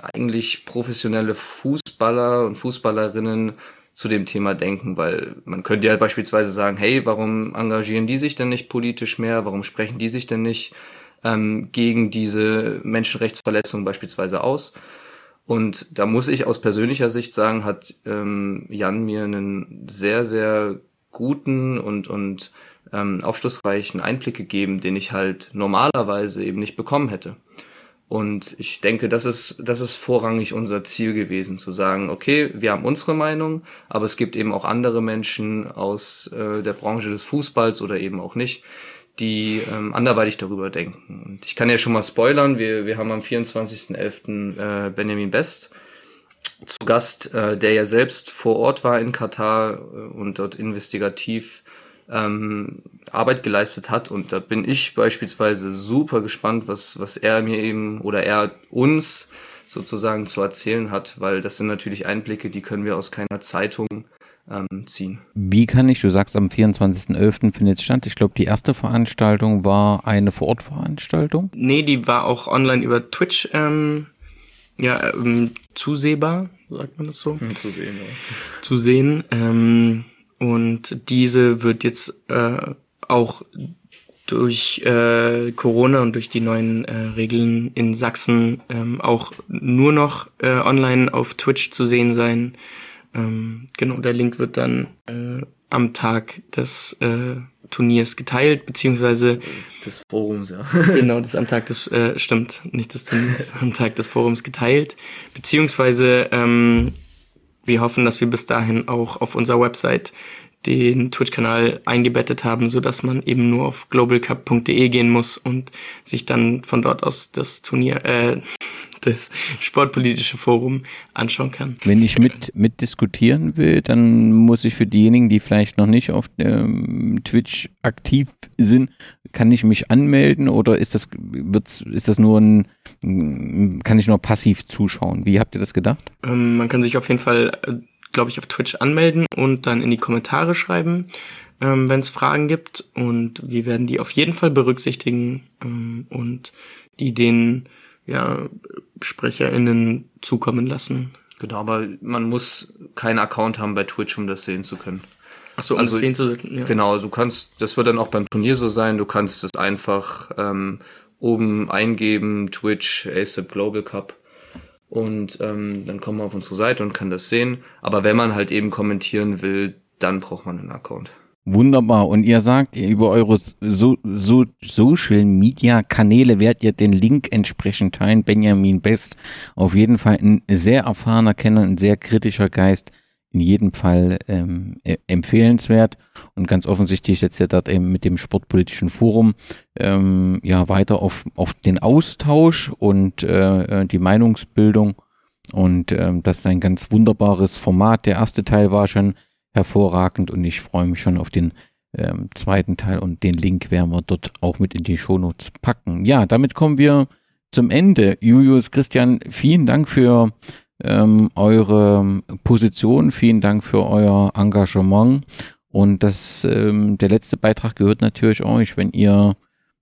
eigentlich professionelle Fußballer und Fußballerinnen zu dem Thema denken, weil man könnte ja beispielsweise sagen, hey, warum engagieren die sich denn nicht politisch mehr? Warum sprechen die sich denn nicht ähm, gegen diese Menschenrechtsverletzungen beispielsweise aus? Und da muss ich aus persönlicher Sicht sagen, hat ähm, Jan mir einen sehr, sehr guten und, und ähm, aufschlussreichen Einblick gegeben, den ich halt normalerweise eben nicht bekommen hätte. Und ich denke, das ist, das ist vorrangig unser Ziel gewesen, zu sagen, okay, wir haben unsere Meinung, aber es gibt eben auch andere Menschen aus äh, der Branche des Fußballs oder eben auch nicht, die ähm, anderweitig darüber denken. Und ich kann ja schon mal spoilern, wir, wir haben am 24.11. Äh, Benjamin Best zu Gast, äh, der ja selbst vor Ort war in Katar äh, und dort investigativ ähm, Arbeit geleistet hat. Und da bin ich beispielsweise super gespannt, was, was er mir eben oder er uns sozusagen zu erzählen hat, weil das sind natürlich Einblicke, die können wir aus keiner Zeitung ähm, ziehen. Wie kann ich, du sagst am 24.11. findet es statt. Ich glaube, die erste Veranstaltung war eine Vorortveranstaltung. Nee, die war auch online über Twitch ähm, ja, ähm, zusehbar, sagt man das so? Hm, zu sehen, ja. Zu sehen. Ähm, und diese wird jetzt äh, auch durch äh, Corona und durch die neuen äh, Regeln in Sachsen ähm, auch nur noch äh, online auf Twitch zu sehen sein. Ähm, genau, der Link wird dann äh, am Tag des äh, Turniers geteilt, beziehungsweise des Forums, ja. genau, das am Tag des, äh, stimmt, nicht des Turniers, am Tag des Forums geteilt, beziehungsweise ähm, wir hoffen, dass wir bis dahin auch auf unserer Website den Twitch-Kanal eingebettet haben, so dass man eben nur auf globalcup.de gehen muss und sich dann von dort aus das Turnier, äh, das Sportpolitische Forum anschauen kann. Wenn ich mit, mit diskutieren will, dann muss ich für diejenigen, die vielleicht noch nicht auf ähm, Twitch aktiv sind, kann ich mich anmelden oder ist das, wird's, ist das nur ein, kann ich nur passiv zuschauen? Wie habt ihr das gedacht? Ähm, man kann sich auf jeden Fall äh, glaube ich, auf Twitch anmelden und dann in die Kommentare schreiben, ähm, wenn es Fragen gibt. Und wir werden die auf jeden Fall berücksichtigen ähm, und die den ja, SprecherInnen zukommen lassen. Genau, aber man muss keinen Account haben bei Twitch, um das sehen zu können. Ach so, um also, das sehen zu können. Ja. Genau, du kannst, das wird dann auch beim Turnier so sein, du kannst es einfach ähm, oben eingeben, Twitch, ASAP Global Cup und ähm, dann kommt man auf unsere Seite und kann das sehen. Aber wenn man halt eben kommentieren will, dann braucht man einen Account. Wunderbar. Und ihr sagt, ihr über eure so, so Social Media Kanäle werdet ihr den Link entsprechend teilen. Benjamin Best, auf jeden Fall ein sehr erfahrener Kenner, ein sehr kritischer Geist in jedem Fall ähm, e-, empfehlenswert und ganz offensichtlich setzt er dort eben mit dem Sportpolitischen Forum ähm, ja weiter auf, auf den Austausch und äh, äh die Meinungsbildung und ähm, das ist ein ganz wunderbares Format. Der erste Teil war schon hervorragend und ich freue mich schon auf den ähm, zweiten Teil und den Link werden wir dort auch mit in die Shownotes packen. Ja, damit kommen wir zum Ende. Julius Christian, vielen Dank für ähm, eure Position. Vielen Dank für euer Engagement. Und das, ähm, der letzte Beitrag gehört natürlich euch, wenn ihr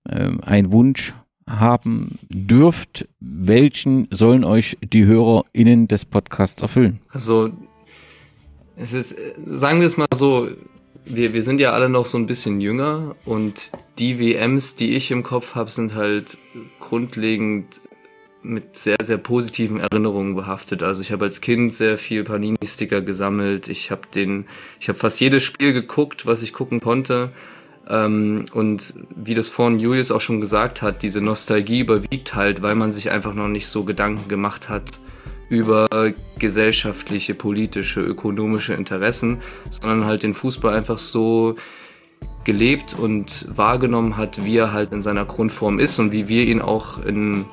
ähm, einen Wunsch haben dürft, welchen sollen euch die HörerInnen des Podcasts erfüllen? Also, es ist, sagen wir es mal so, wir, wir sind ja alle noch so ein bisschen jünger und die WMs, die ich im Kopf habe, sind halt grundlegend mit sehr, sehr positiven Erinnerungen behaftet. Also ich habe als Kind sehr viel Panini-Sticker gesammelt. Ich habe den, ich habe fast jedes Spiel geguckt, was ich gucken konnte. Ähm, und wie das vorhin Julius auch schon gesagt hat, diese Nostalgie überwiegt halt, weil man sich einfach noch nicht so Gedanken gemacht hat über gesellschaftliche, politische, ökonomische Interessen, sondern halt den Fußball einfach so gelebt und wahrgenommen hat, wie er halt in seiner Grundform ist und wie wir ihn auch in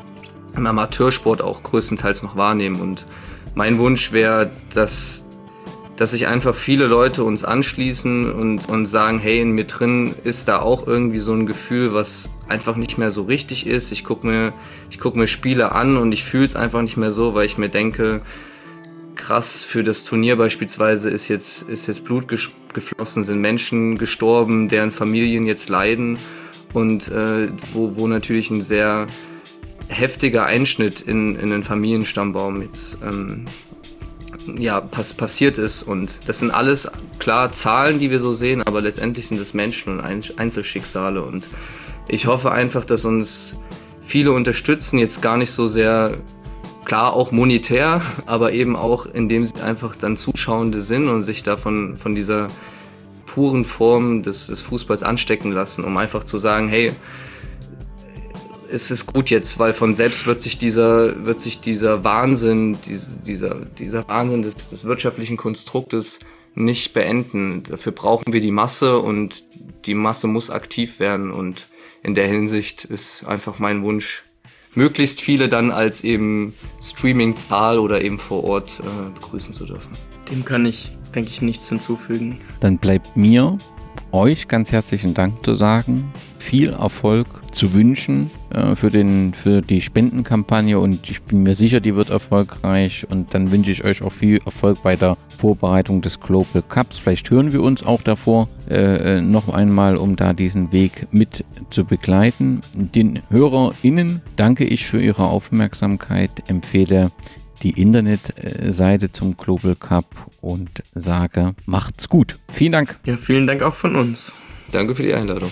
im Amateursport auch größtenteils noch wahrnehmen. Und mein Wunsch wäre, dass, dass sich einfach viele Leute uns anschließen und, und sagen, hey, in mir drin ist da auch irgendwie so ein Gefühl, was einfach nicht mehr so richtig ist. Ich gucke mir, ich guck mir Spiele an und ich fühle es einfach nicht mehr so, weil ich mir denke, krass, für das Turnier beispielsweise ist jetzt, ist jetzt Blut geflossen, sind Menschen gestorben, deren Familien jetzt leiden und äh, wo, wo natürlich ein sehr heftiger Einschnitt in, in den Familienstammbaum jetzt ähm, ja, pass passiert ist. Und das sind alles klar Zahlen, die wir so sehen, aber letztendlich sind es Menschen und Einzelschicksale. Und ich hoffe einfach, dass uns viele unterstützen, jetzt gar nicht so sehr klar auch monetär, aber eben auch indem sie einfach dann Zuschauende sind und sich davon von dieser puren Form des, des Fußballs anstecken lassen, um einfach zu sagen, hey, es ist gut jetzt, weil von selbst wird sich dieser, wird sich dieser Wahnsinn, dieser, dieser Wahnsinn des, des wirtschaftlichen Konstruktes nicht beenden. Dafür brauchen wir die Masse und die Masse muss aktiv werden und in der Hinsicht ist einfach mein Wunsch, möglichst viele dann als eben Streaming-Zahl oder eben vor Ort äh, begrüßen zu dürfen. Dem kann ich, denke ich, nichts hinzufügen. Dann bleibt mir euch ganz herzlichen Dank zu sagen, viel Erfolg zu wünschen äh, für, den, für die Spendenkampagne und ich bin mir sicher, die wird erfolgreich und dann wünsche ich euch auch viel Erfolg bei der Vorbereitung des Global Cups. Vielleicht hören wir uns auch davor äh, noch einmal, um da diesen Weg mit zu begleiten. Den HörerInnen danke ich für ihre Aufmerksamkeit, empfehle die Internetseite zum Global Cup und sage, macht's gut. Vielen Dank. Ja, vielen Dank auch von uns. Danke für die Einladung.